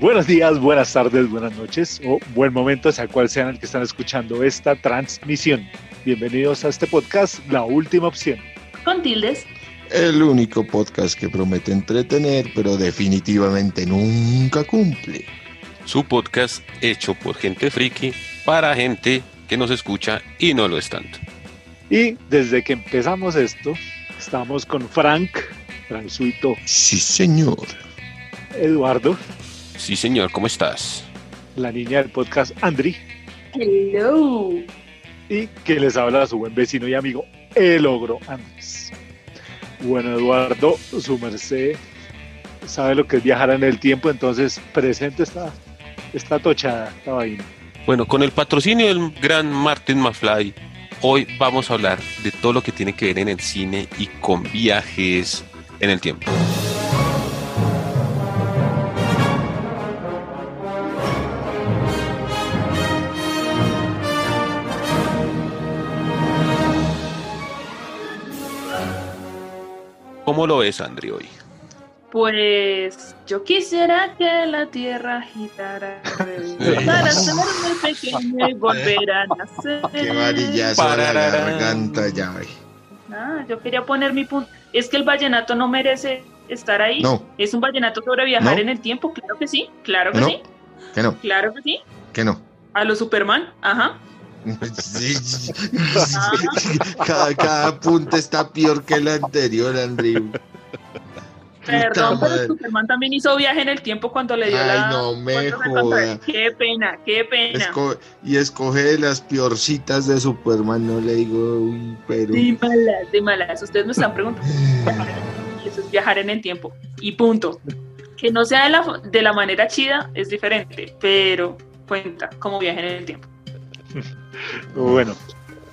Buenos días, buenas tardes, buenas noches o buen momento, sea cual sean el que están escuchando esta transmisión. Bienvenidos a este podcast, La Última Opción. Con tildes. El único podcast que promete entretener, pero definitivamente nunca cumple. Su podcast hecho por gente friki para gente que nos escucha y no lo es tanto. Y desde que empezamos esto, estamos con Frank, Frank Suito, Sí, señor. Eduardo, Sí, señor, ¿cómo estás? la niña del podcast Andri, Hello. y que les habla su buen vecino y amigo, el ogro Andrés. Bueno, Eduardo, su merced sabe lo que es viajar en el tiempo, entonces presente esta, esta tochada, esta vaina. Bueno, con el patrocinio del gran Martin McFly, hoy vamos a hablar de todo lo que tiene que ver en el cine y con viajes en el tiempo. ¿Cómo lo ves, Andri, hoy? Pues yo quisiera que la tierra agitara para hacerme pequeño y volver a nacer. Qué varillazo a la garganta ya. Ah, yo quería poner mi punto. Es que el vallenato no merece estar ahí. No, Es un vallenato sobre viajar No. en el tiempo, claro que sí, claro que No. sí, que no, claro que sí. que no. A los Superman, ajá. Sí. cada, cada apunte está peor que el anterior, Andrew. Perdón, pero madre. Superman también hizo viaje en el tiempo cuando le dio Ay, la. no me joda. Qué pena, qué pena. Esco- y escoge las peorcitas de Superman, no le digo, uy, pero. De malas, de malas. Ustedes me están preguntando. Eso es viajar en el tiempo. Y punto. Que no sea de la, de la manera chida es diferente, pero cuenta como viaje en el tiempo. Bueno,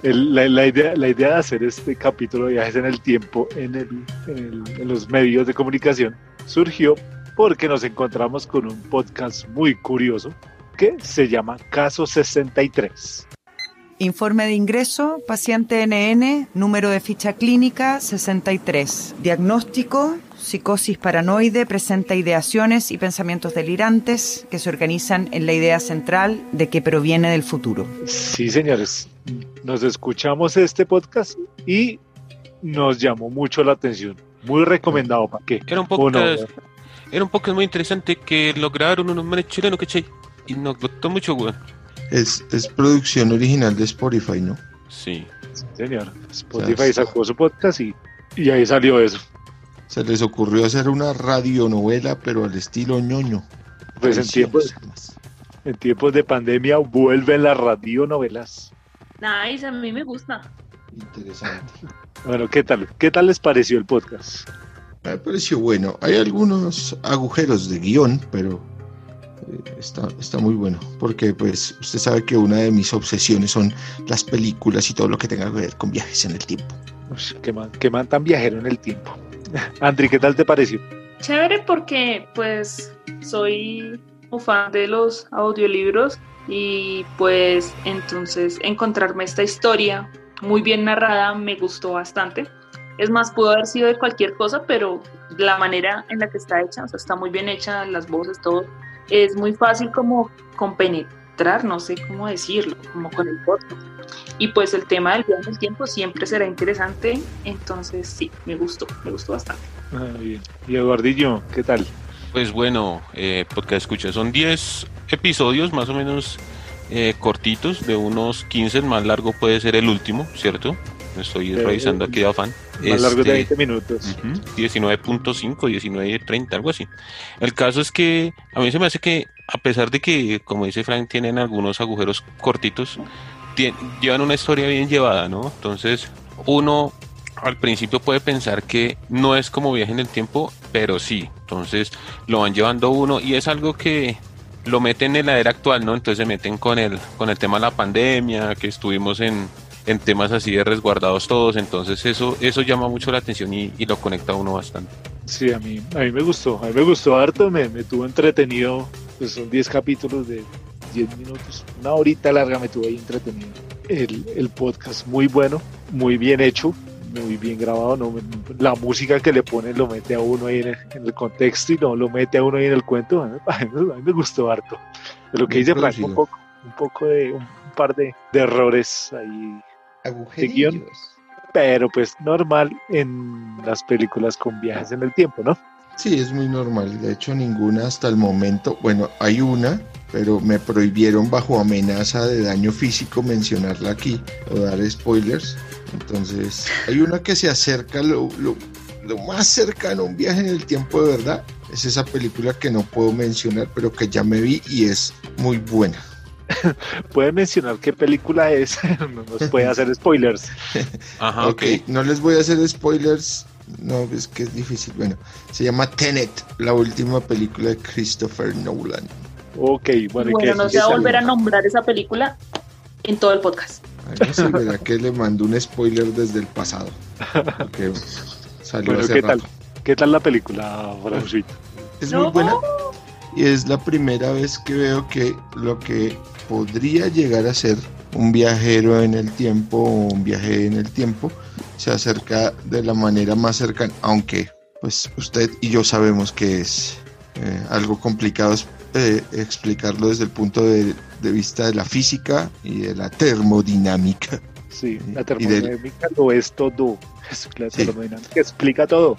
el- la, idea, la idea de hacer este capítulo de viajes en el tiempo en, en el- en los medios de comunicación surgió porque nos encontramos con un podcast muy curioso que se llama Caso 63. Informe de ingreso, paciente NN, número de ficha clínica 63. Diagnóstico, psicosis paranoide, presenta ideaciones y pensamientos delirantes que se organizan en la idea central de que proviene del futuro. Sí, señores, nos escuchamos este podcast y nos llamó mucho la atención. Muy recomendado, ¿para qué? Era un podcast, era un podcast muy interesante que lograron unos manes chilenos, ¿cachai? Y nos gustó mucho, weón. Es, es producción original de Spotify, ¿no? Sí. Sí, señor. Spotify sacó su podcast y, y ahí salió eso. Se les ocurrió hacer una radionovela, pero al estilo ñoño. Pues en tiempos, en tiempos de pandemia vuelven las radionovelas. Nice, a mí me gusta. Interesante. Bueno, ¿qué tal? ¿Qué tal les pareció el podcast? Me pareció bueno. Hay algunos agujeros de guion, pero está, está muy bueno. Porque pues usted sabe que una de mis obsesiones son las películas y todo lo que tenga que ver con viajes en el tiempo. Qué man, qué man tan viajero en el tiempo. Andri, ¿qué tal te pareció? Chévere porque pues soy un fan de los audiolibros y pues entonces encontrarme esta historia muy bien narrada me gustó bastante. Es más, pudo haber sido de cualquier cosa, pero la manera en la que está hecha, o sea, está muy bien hecha, las voces, todo, es muy fácil como compenetrar, no sé cómo decirlo, como con el podcast. Y pues el tema del viaje en el tiempo siempre será interesante, entonces sí, me gustó, me gustó bastante. Ah, bien. Y Eduardillo, ¿qué tal? Pues bueno, eh, podcast escucha, son 10 episodios más o menos eh, cortitos, de unos 15, el más largo puede ser el último, ¿cierto? Estoy Eh, revisando aquí de afán. Más largo de Este, 20 minutos. Ujú, 19.5, 19.30, algo así. El caso es que a mí se me hace que, a pesar de que, como dice Frank, tienen algunos agujeros cortitos, llevan una historia bien llevada, ¿no? Entonces, uno al principio puede pensar que no es como viaje en el tiempo, pero sí. Entonces, lo van llevando uno y es algo que lo meten en la era actual, ¿no? Entonces se meten con el, con el tema de la pandemia, que estuvimos en, en temas así de resguardados todos, entonces eso, eso llama mucho la atención y, y lo conecta a uno bastante. Sí, a mí, a mí me gustó, a mí me gustó harto, me, me tuvo entretenido, pues son 10 capítulos de 10 minutos, una horita larga me tuvo ahí entretenido. El, el podcast muy bueno, muy bien hecho, muy bien grabado, ¿no? La música que le pone lo mete a uno ahí en el, en el contexto y no lo mete a uno ahí en el cuento. A mí, a mí me gustó harto. De lo que dice Frank, un poco, un poco de, un par de, de errores ahí Agujerillos. pero pues normal en las películas con viajes en el tiempo, ¿no? Sí, es muy normal. De hecho, ninguna hasta el momento. Bueno, hay una, pero me prohibieron bajo amenaza de daño físico mencionarla aquí o dar spoilers. Entonces, hay una que se acerca lo, lo- lo más cercano a un viaje en el tiempo de verdad. Es esa película que no puedo mencionar, pero que ya me vi y es muy buena. Puede mencionar qué película es, no nos puede hacer spoilers. Ajá, ok, ok. no les voy a hacer spoilers. No, es que es difícil. Bueno, se llama Tenet, la última película de Christopher Nolan. Ok, bueno, ¿y Bueno, qué no se va a volver a no. nombrar esa película en todo el podcast. Ay, no que le mando un spoiler desde el pasado. Salió Bueno, hace ¿qué tal? ¿Qué tal la película, Fransuito? Es No. muy buena y es la primera vez que veo que lo que podría llegar a ser un viajero en el tiempo o un viaje en el tiempo se acerca de la manera más cercana, aunque pues usted y yo sabemos que es eh, algo complicado eh, explicarlo desde el punto de, de vista de la física y de la termodinámica. Sí, la del- termodinámica lo es todo. Es- La Sí. termodinámica explica todo.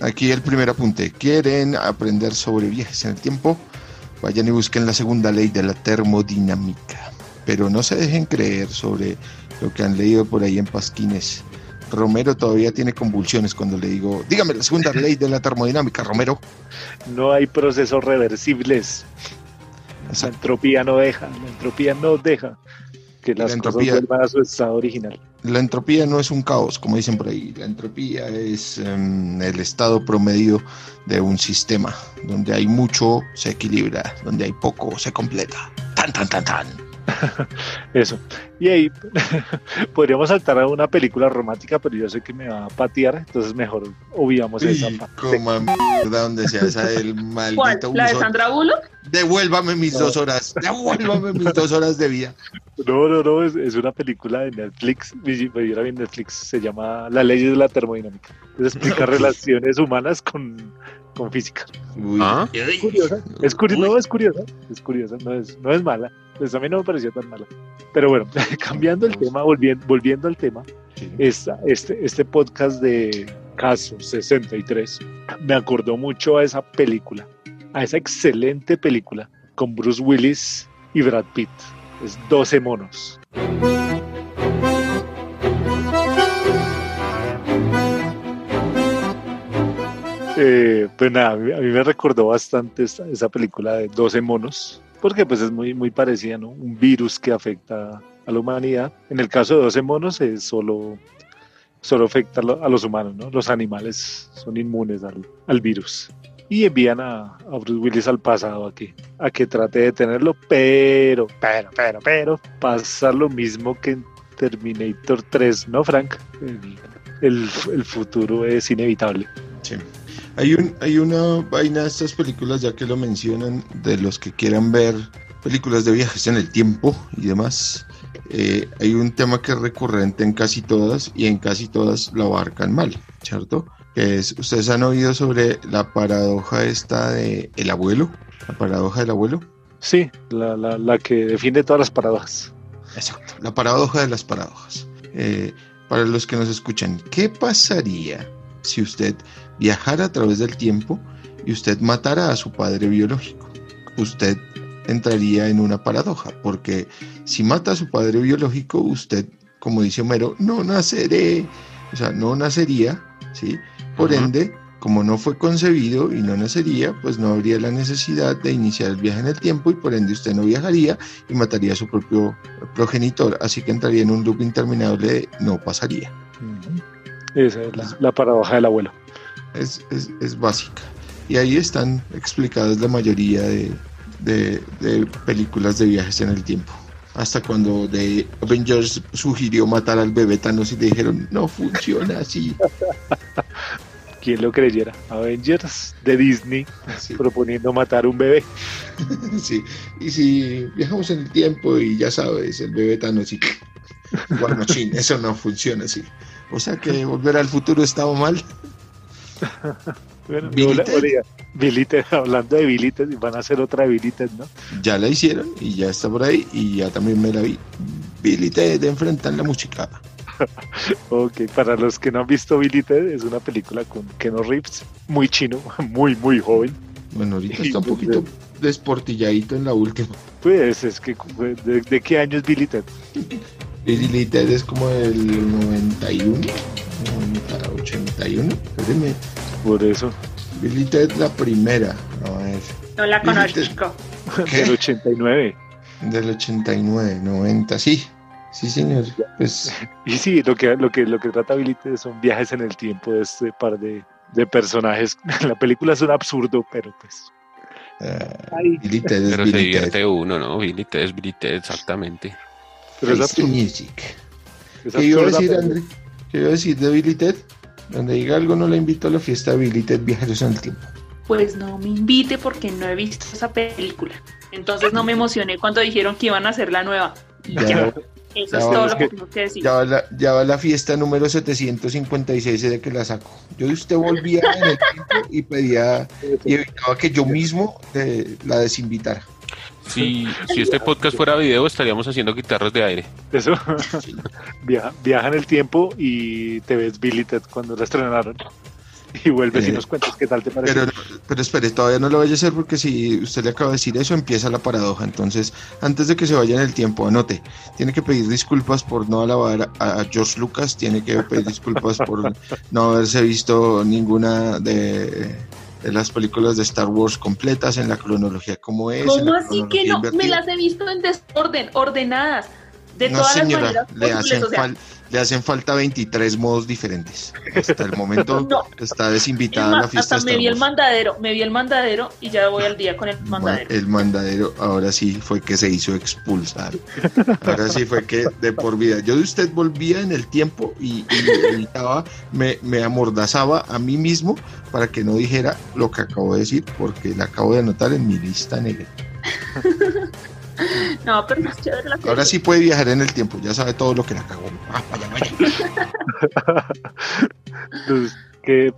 Aquí el primer apunte. ¿Quieren aprender sobre viajes en el tiempo? Vayan y busquen la segunda ley de la termodinámica. Pero no se dejen creer sobre lo que han leído por ahí en Pasquines. Romero todavía tiene convulsiones cuando le digo, dígame la segunda ley de la termodinámica, Romero. No hay procesos reversibles. La entropía no deja, la entropía no deja que la entropía- cosas vuelvan a su estado original. La entropía no es un caos, como dicen por ahí. La entropía es em, el estado promedio de un sistema. Donde hay mucho, se equilibra. Donde hay poco, se completa. Tan, tan, tan, tan. Eso. Y ahí podríamos saltar a una película romántica, pero yo sé que me va a patear, entonces mejor obviamos esa parte. coma mierda donde se hace el ¿Cuál? maldito ¿La de. Sandra Bullock? Devuélvame mis No. dos horas. Devuélvame mis dos horas de vida. No, no, no, es, es una película de Netflix, y- pero yo la vi en Netflix, se llama La ley de la termodinámica. Entonces explica Ok. relaciones humanas con, con física. Uy. Ah. Es curiosa, es curiosa, no, es curiosa, es curiosa, no es, no es mala. Pues a mí no me pareció tan mala. Pero bueno, cambiando el tema, volviendo, volviendo al tema, Sí. esta, este, este podcast de Caso 63 me acordó mucho a esa película, a esa excelente película con Bruce Willis y Brad Pitt. Es 12 monos. Eh, pues nada, a mí, me recordó bastante esa película de 12 monos, porque pues es muy, muy parecida, ¿no? Un virus que afecta a la humanidad. En el caso de 12 monos es solo, solo afecta a lo- a los humanos, ¿no? Los animales son inmunes al, virus. Y envían a, Bruce Willis al pasado a que, a que trate de detenerlo, pero, pero, pero, pero, pasa lo mismo que en Terminator 3, ¿no, Frank? El- el futuro es inevitable. Hay, un, hay una vaina de estas películas, ya que lo mencionan, de los que quieran ver películas de viajes en el tiempo y demás. eh, hay un tema que es recurrente en casi todas y en casi todas lo abarcan mal, ¿cierto? Que es, ustedes han oído sobre la paradoja esta de el abuelo, la paradoja del abuelo. Sí, la, la, la que define todas las paradojas. Exacto, la paradoja de las paradojas. Eh, para los que nos escuchan, ¿qué pasaría si usted viajara a través del tiempo y usted matara a su padre biológico? Usted entraría en una paradoja, porque si mata a su padre biológico, usted, como dice Homero, no naceré, o sea, no nacería, ¿sí? Por ende, como no fue concebido y no nacería, pues no habría la necesidad de iniciar el viaje en el tiempo y por ende usted no viajaría y mataría a su propio progenitor, así que entraría en un loop interminable de no pasaría. Esa es la, la paradoja del abuelo. Es, es, es básica. Y ahí están explicadas la mayoría de, de- de películas de viajes en el tiempo. Hasta cuando The Avengers sugirió matar al bebé Thanos y le dijeron, no funciona así. ¿Quién lo creyera? Avengers de Disney Sí, proponiendo matar un bebé. sí. Y si viajamos en el tiempo y ya sabes, el bebé Thanos y War Machine, eso no funciona así. O sea que volver al futuro estaba mal. Bueno, hablando de Billy Ted, van a hacer otra de Billy Ted, ¿no? Ya la hicieron y ya está por ahí y ya también me la vi. Billy Ted enfrentan la música. Ok, para los que no han visto Billy Ted, es una película con Keno Reeves, muy chino, muy, muy joven. Bueno, ahorita está un pues, poquito desportilladito en la última. Pues es que, ¿de, de qué año es Billy Ted? Billy Ted es como del 91, 90, 81. Espérenme. Por eso, Billy Ted la primera. A ver. No la conozco. Del 89. Del 89, 90, sí. Sí, señor. Pues Y sí, lo que, lo que, lo que trata Billy Ted son viajes en el tiempo de este par de, de personajes. La película es un absurdo, pero pues... ay, Billy Ted es Pero se Billy divierte Ted. uno, ¿no? Billy Ted es Billy Ted, exactamente. pero es absurdo. music. es ¿Qué iba a decir, André? ¿Qué iba a decir de Billy Ted? Donde diga algo no la invito a la fiesta de Billy Ted Viajeros en el Tiempo. Pues no me invite porque no he visto esa película. Entonces no me emocioné cuando dijeron que iban a hacer la nueva. Y Ya, ya, va- eso ya es todo lo que- que tengo que decir. ya va la, ya va la fiesta número 756 de que la saco. Yo de usted volvía en el tiempo y pedía y evitaba que yo mismo eh, la desinvitara. Si, si este podcast fuera video, estaríamos haciendo guitarras de aire. Eso. viaja, viaja en el tiempo y te ves Billy Ted cuando la estrenaron. Y vuelves y Eh, nos cuentas qué tal te parece. Pero, pero espere, todavía no lo vaya a hacer porque si usted le acaba de decir eso, empieza la paradoja. Entonces, antes de que se vaya en el tiempo, anote, tiene que pedir disculpas por no alabar a, George Lucas, tiene que pedir disculpas por no haberse visto ninguna de, de las películas de Star Wars completas en la cronología como es. ¿Cómo así que no? Me invertida. las he visto en desorden, ordenadas. De no, todas las señora, maneras le hacen, le hacen falta 23 modos diferentes. Hasta el momento No. está es desinvitada a la fiesta hasta me vi el mandadero, me vi el mandadero y ya voy al día con el Ma- mandadero. El mandadero ahora sí fue que se hizo expulsar. Ahora sí fue que de por vida. Yo de usted volvía en el tiempo y, y evitaba, me, me amordazaba a mí mismo para que no dijera lo que acabo de decir, porque la acabo de anotar en mi lista negra. No, pero es chévere la Ahora sí puede viajar en el tiempo, ya sabe todo lo que la cagó. Ah, vaya, vaya. Entonces, que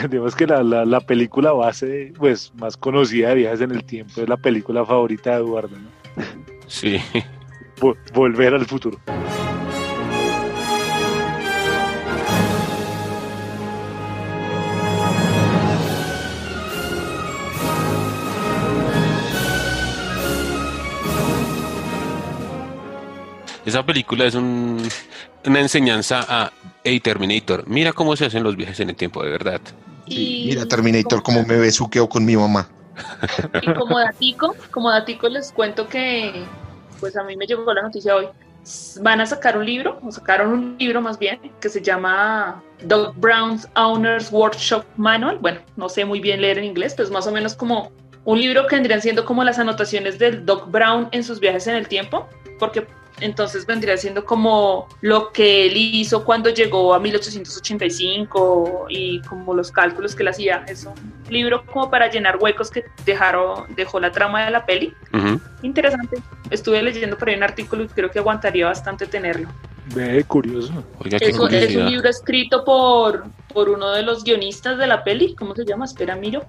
digamos que la, la, la película base pues más conocida de viajes en el tiempo es la película favorita de Eduardo, ¿no? Sí. Vo- Volver al futuro. Esa película es un- una enseñanza a Hey Terminator. Mira cómo se hacen los viajes en el tiempo, de verdad. Y- mira, Terminator, cómo me besuqueo con mi mamá. Y como datico, como datico les cuento que pues a mí me llegó la noticia hoy. Van a sacar un libro, o sacaron un libro más bien, que se llama Doc Brown's Owner's Workshop Manual. Bueno, no sé muy bien leer en inglés, pero es más o menos como un libro que vendrían siendo como las anotaciones del Doc Brown en sus viajes en el tiempo, porque entonces vendría siendo como lo que él hizo cuando llegó a 1885 y como los cálculos que él hacía. Es un libro como para llenar huecos que dejaron, dejó la trama de la peli. Interesante. Estuve leyendo por ahí un artículo y creo que aguantaría bastante tenerlo. Ve, curioso. Oiga, qué Es, un- es un libro escrito por, por uno de los guionistas de la peli. ¿Cómo se llama? Espera, miro.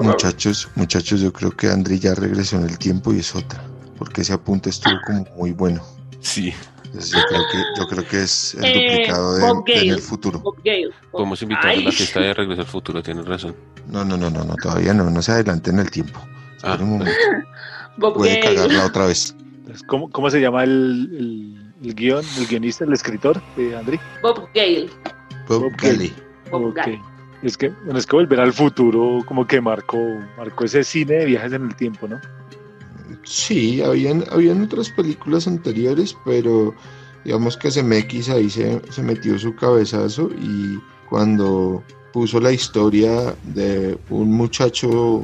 Muchachos, muchachos, yo creo que Andri ya regresó en el tiempo y es otra, porque ese apunte estuvo como muy bueno. Sí. Entonces yo creo que, yo creo que es el Eh, duplicado de, Bob de en Gale. el futuro. Bob Gale. Podemos invitarlo a la fiesta de Regreso al Futuro, tienes razón. No, no, no, no, no, todavía no, no se adelante en el tiempo. Ah, Espera un momento, Bob puede Gale. cagarla otra vez. ¿Cómo, cómo se llama el, el, el guion, el guionista, el escritor de Andri? Bob Gale. Bob Bob Gale. Bob. Gale. Es que, bueno, es que volver al futuro como que marcó, marcó ese cine de viajes en el tiempo, ¿no? Sí, habían, habían otras películas anteriores, pero digamos que CMX ahí se, se metió su cabezazo y cuando puso la historia de un muchacho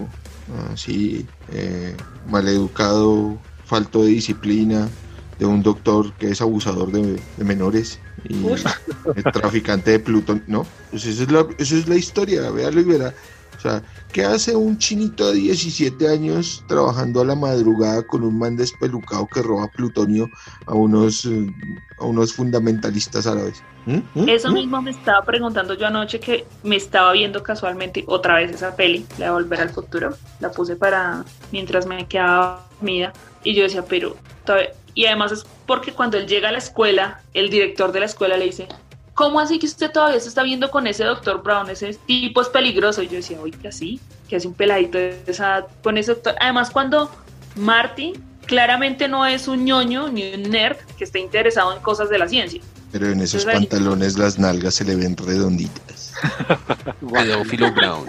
así eh, maleducado, falto de disciplina, de un doctor que es abusador de, de menores y el traficante de Plutón, ¿no? Pues esa es la, esa es la historia, véalo y verá O sea, ¿qué hace un chinito de 17 años trabajando a la madrugada con un man despelucado que roba plutonio a unos, eh, a unos fundamentalistas árabes? ¿Mm? ¿Mm? Eso ¿Mm? mismo me estaba preguntando yo anoche que me estaba viendo casualmente otra vez esa peli, la de Volver al Futuro. La puse para mientras me quedaba dormida y yo decía, pero todavía- y además es porque cuando él llega a la escuela, el director de la escuela le dice, ¿cómo así que usted todavía se está viendo con ese doctor Brown? Ese tipo es peligroso. Y yo decía, que así, que hace un peladito de esa, con ese doctor. Además, cuando Marty claramente no es un ñoño ni un nerd que esté interesado en cosas de la ciencia. Pero en esos Entonces, ahí- pantalones las nalgas se le ven redonditas. Pedófilo Brown.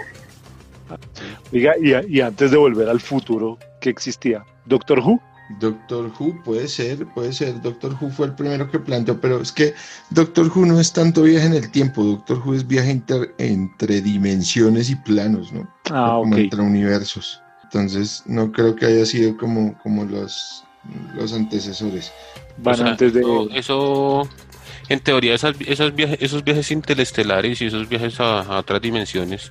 Oiga, y, y antes de volver al futuro, ¿qué existía? ¿Doctor Who? Doctor Who puede ser, puede ser. Doctor Who fue el primero que planteó, pero es que Doctor Who no es tanto viaje en el tiempo. Doctor Who es viaje inter- entre dimensiones y planos, ¿no? Ah, como entre universos. Entonces, no creo que haya sido como, como los, los antecesores. Van O sea, antes de... eso, eso, en teoría, esas, esas viajes, esos viajes interestelares y esos viajes a, a otras dimensiones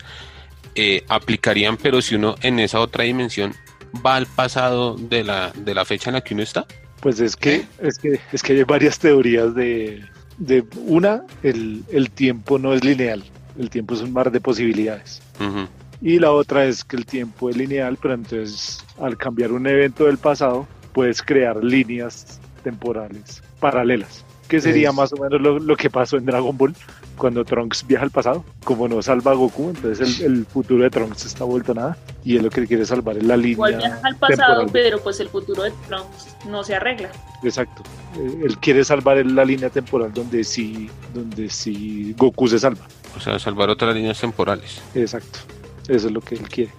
eh, aplicarían, pero si uno en esa otra dimensión va al pasado de la, de la fecha en la que uno está. Pues es que, es que, es que hay varias teorías de, de una, el, el tiempo no es lineal, el tiempo es un mar de posibilidades. Y la otra es que el tiempo es lineal, pero entonces al cambiar un evento del pasado, puedes crear líneas temporales paralelas. Que sería Es- más o menos lo, lo que pasó en Dragon Ball cuando Trunks viaja al pasado. Como no salva a Goku, entonces el, el futuro de Trunks está vuelto a nada. Y él lo que quiere salvar es la Igual línea viaja al pasado, temporal. pero pues el futuro de Trump no se arregla. Exacto. Eh, Él quiere salvar la línea temporal donde sí, donde sí Goku se salva. O sea, salvar otras líneas temporales. Exacto. Eso es lo que él quiere.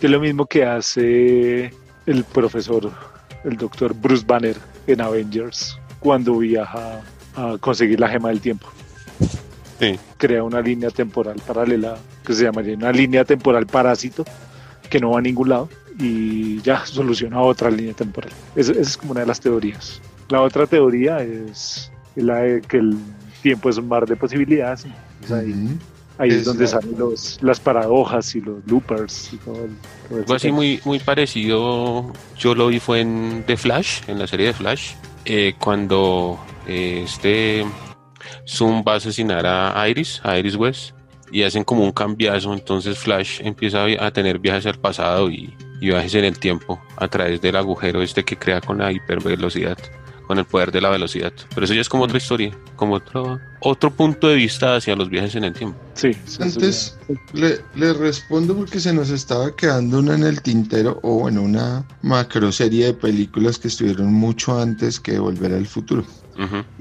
Que es lo mismo que hace el profesor, el doctor Bruce Banner en Avengers cuando viaja a conseguir la gema del tiempo. Sí. Crea una línea temporal paralela que se llamaría una línea temporal parásito que no va a ningún lado y ya soluciona otra línea temporal. Esa, esa es como una de las teorías. La otra teoría es la de que el tiempo es un mar de posibilidades. Entonces ahí Ujú. Ahí es, Es donde la- salen los, las paradojas y los loopers y todo. todo Algo así tema. muy, muy parecido, yo lo vi fue en The Flash, en la serie de Flash, eh, cuando eh, este Zoom va a asesinar a Iris, a Iris West, y hacen como un cambiazo, entonces Flash empieza a, tener viajes al pasado y, y viajes en el tiempo a través del agujero este que crea con la hipervelocidad, con el poder de la velocidad. Pero eso ya es como otra historia, como otro, otro punto de vista hacia los viajes en el tiempo. Sí, Antes le, le respondo porque se nos estaba quedando una en el tintero o bueno, una macro serie de películas que estuvieron mucho antes que Volver al Futuro.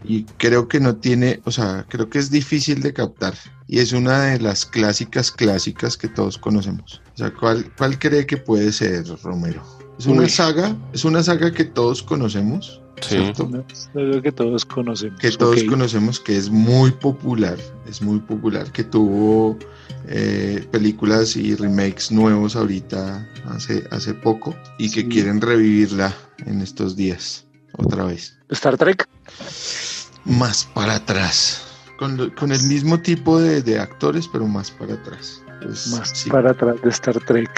Y creo que no tiene, o sea, creo que es difícil de captar. Y es una de las clásicas clásicas que todos conocemos. O sea, ¿cuál, cuál cree que puede ser, Romero? Es una Uy. saga, es una saga que todos conocemos, Sí. ¿cierto? que todos conocemos. que todos conocemos que es muy popular, es muy popular, que tuvo eh, películas y remakes nuevos ahorita hace, hace poco y que quieren revivirla en estos días otra vez. Star Trek. Más para atrás, con, lo- con el mismo tipo de, de actores, pero más para atrás. Pues, Más sí, para atrás de Star Trek.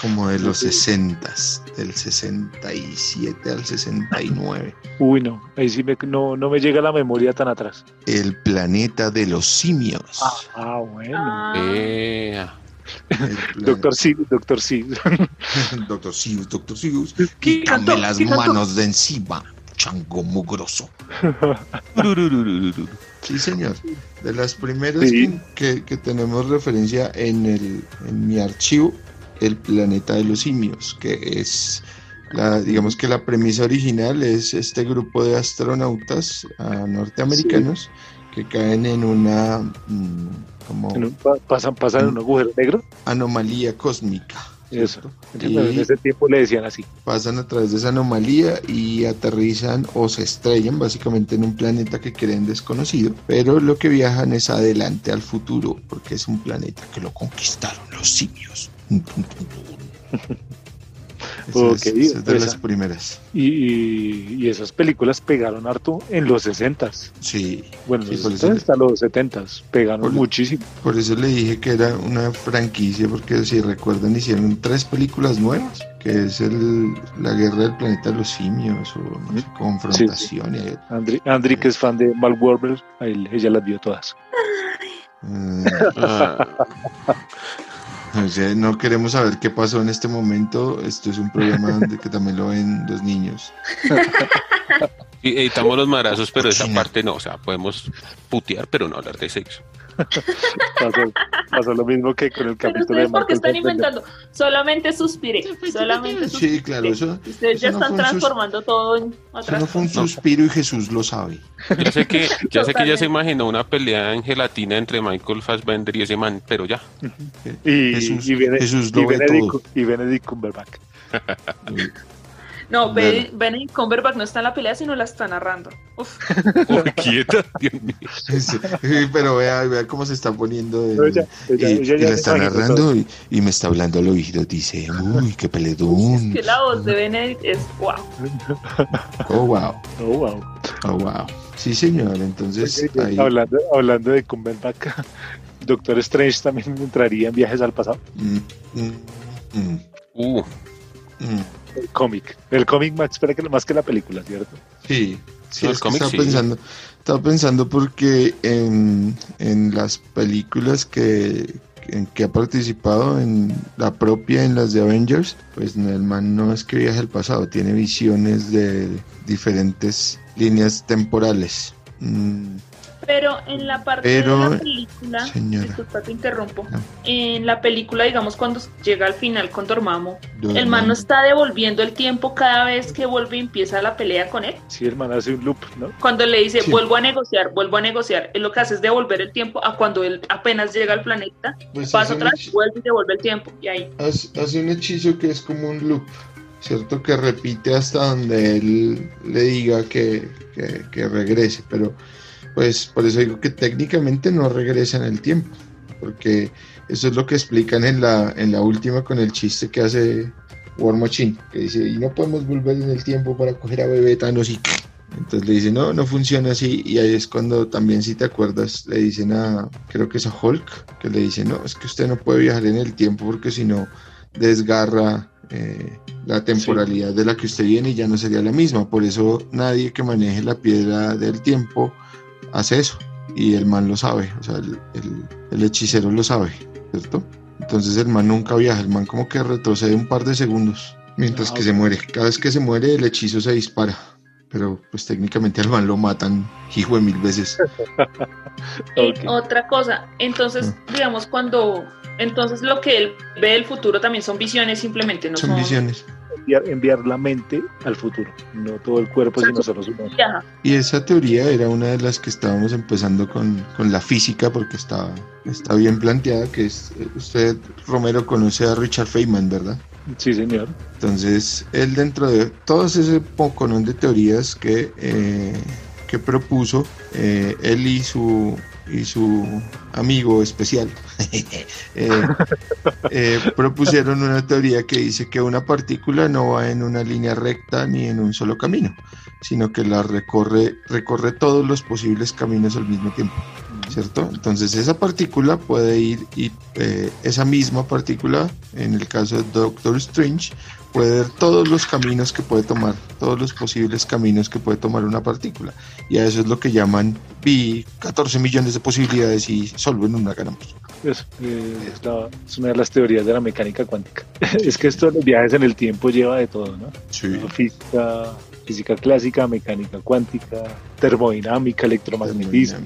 como de los Sí. 60, del 67 al 69. Uy, no. Ahí sí me, no, no me llega la memoria tan atrás. El planeta de los simios. Ah, bueno. Ah, Eh, Doctor Sí, Doctor Sí. Doctor Seuss, Doctor Seuss, ¿Qué quítame las manos de encima, chango mugroso. Sí, señor. De las primeras Sí. que, que tenemos referencia en, el, en mi archivo, El planeta de los simios, que es, la, digamos que la premisa original es este grupo de astronautas ah, norteamericanos que caen en una mm, como pasan, pasan en un agujero negro. anomalía cósmica. Eso. Y- En ese tiempo le decían así. pasan a través de esa anomalía y aterrizan o se estrellan básicamente en un planeta que creen desconocido, pero lo que viajan es adelante al futuro porque es un planeta que lo conquistaron los simios. Esa Ok, es, es de esa. las primeras. Y, y- y esas películas pegaron harto en los 60s. Sí, Bueno, Sí, los por 60 eso- hasta los 70s. Pegaron Por- muchísimo. por eso le dije que era una franquicia, porque si recuerdan hicieron tres películas nuevas, que es el La Guerra del Planeta de los Simios o no sé, Confrontación. y hay- Andri, Andri, que es fan de Wahlberg, a él- ella las vio todas. Mm, Ah, no queremos saber qué pasó en este momento. Esto es un donde que también lo ven los niños. y editamos los madrazos, pero esa parte no. O sea, podemos putear, pero no hablar de sexo. Pasó, pasó lo mismo que con el Pero capítulo de ustedes porque están inventando. Solamente suspiré. Solamente suspiré. Sí, claro, eso, Ustedes ya eso no están un sus- transformando todo en eso otras no fue un suspiro y Jesús lo sabe. Ya sé que, ya sé que ya se imaginó una pelea en gelatina entre Michael Fassbender y ese man, pero ya. Y, Jesús- y, Bene- Jesús y lo ve Benedict, todo. y Benedict Cumberbatch. No. Ben- Benedict Cumberbatch no está en la pelea, sino la está narrando. Uf. Uy, quieta, Dios mío. Sí, sí, pero vea, vea cómo se está poniendo. de- Pero ella- ella- y, ella y ya la está narrando y, y me está hablando al oído. Dice, uy, qué peledón. Que la voz de Benedict es wow. Oh, wow. Oh, wow. Oh, wow. Sí, señor. Entonces, ahí. hablando, hablando de Cumberbatch, Doctor Strange también entraría en viajes al pasado. Mm, mm, mm, Uh, mm. El cómic. El cómic más, espera que, más que la película, ¿cierto? Sí, sí, No, es el que cómic estaba sí. pensando, estaba pensando porque en, en las películas que, en que ha participado, en la propia, en las de Avengers, pues el man no es que viaje al pasado, tiene visiones de diferentes líneas temporales. Mm, Pero en la parte Pero, de la película, señora. disculpa te interrumpo. No. En la película, digamos, cuando llega al final con Dormammu, yo el man no está devolviendo el tiempo cada vez que vuelve y empieza la pelea con él. Sí, el man hace un loop, ¿no? Cuando le dice, Sí. vuelvo a negociar, vuelvo a negociar, él lo que hace es devolver el tiempo a cuando él apenas llega al planeta, Pues pasa atrás, vuelve y devuelve el tiempo. Y ahí. hace, hace un hechizo que es como un loop, ¿cierto? Que repite hasta donde él le diga que, que- que regrese, pero pues por eso digo que técnicamente no regresa en el tiempo, porque eso es lo que explican en la, en la última con el chiste que hace War Machine, que dice, y no podemos volver en el tiempo para coger a bebé Thanos y... Entonces le dice, no, no funciona así. Y ahí es cuando también, si te acuerdas, le dicen a, creo que es a Hulk, que le dice, no, es que usted no puede viajar en el tiempo porque si no desgarra eh, la temporalidad de la que usted viene y ya no sería la misma. Por eso nadie que maneje la piedra del tiempo hace eso. Y el man lo sabe, o sea, el, el- el hechicero lo sabe, ¿cierto? Entonces el man nunca viaja, el man como que retrocede un par de segundos mientras Ah, que se muere. Cada vez que se muere el hechizo se dispara. Pero pues técnicamente al man lo matan hijo de mil veces. Eh, otra cosa, entonces, Mm. digamos, cuando. Entonces, lo que él ve del futuro también son visiones, simplemente no son. Son visiones. Enviar, enviar la mente al futuro, no todo el cuerpo, sino solo su mente. Y esa teoría era una de las que estábamos empezando con, con la física, porque está, está bien planteada, que es, eh, usted, Romero, conoce a Richard Feynman, ¿verdad? Sí, señor. Entonces, él dentro de todos ese poconón de teorías que, eh, que propuso, eh, él y su, y su amigo especial eh, eh, propusieron una teoría que dice que una partícula no va en una línea recta ni en un solo camino, sino que la recorre, recorre todos los posibles caminos al mismo tiempo. ¿Cierto? Entonces esa partícula puede ir y eh, esa misma partícula, en el caso de Doctor Strange, puede ver todos los caminos que puede tomar, todos los posibles caminos que puede tomar una partícula. Y a eso es lo que llaman pi 14 millones de posibilidades y solo en una ganamos. Eh, es, la- es una de las teorías de la mecánica cuántica. es que esto de los viajes en el tiempo lleva de todo, ¿no? Sí. Física, física clásica, mecánica cuántica, termodinámica, electromagnetismo,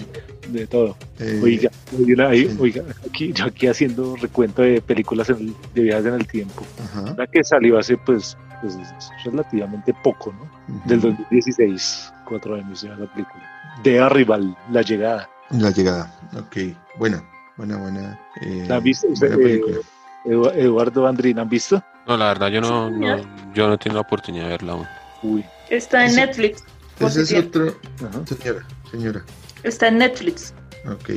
de todo. Eh, Oiga, oiga, ahí- sí. oiga, aquí, yo aquí haciendo recuento de películas en el- de viajes en el tiempo. ajá, Una que salió hace pues, pues relativamente poco, ¿no? ujú. Del 2016, cuatro años ya la película. De Arrival, La Llegada. La llegada, ok. Buena, buena, buena. eh, ¿La han visto? buena Eh, película. Eduardo Andrín, ¿han visto? No, la verdad, yo no, Sí, no, yo no tengo la oportunidad de verla aún. Uy, Está en Netflix. Ese es otro, ajá. señora, señora. Está en Netflix. Ok.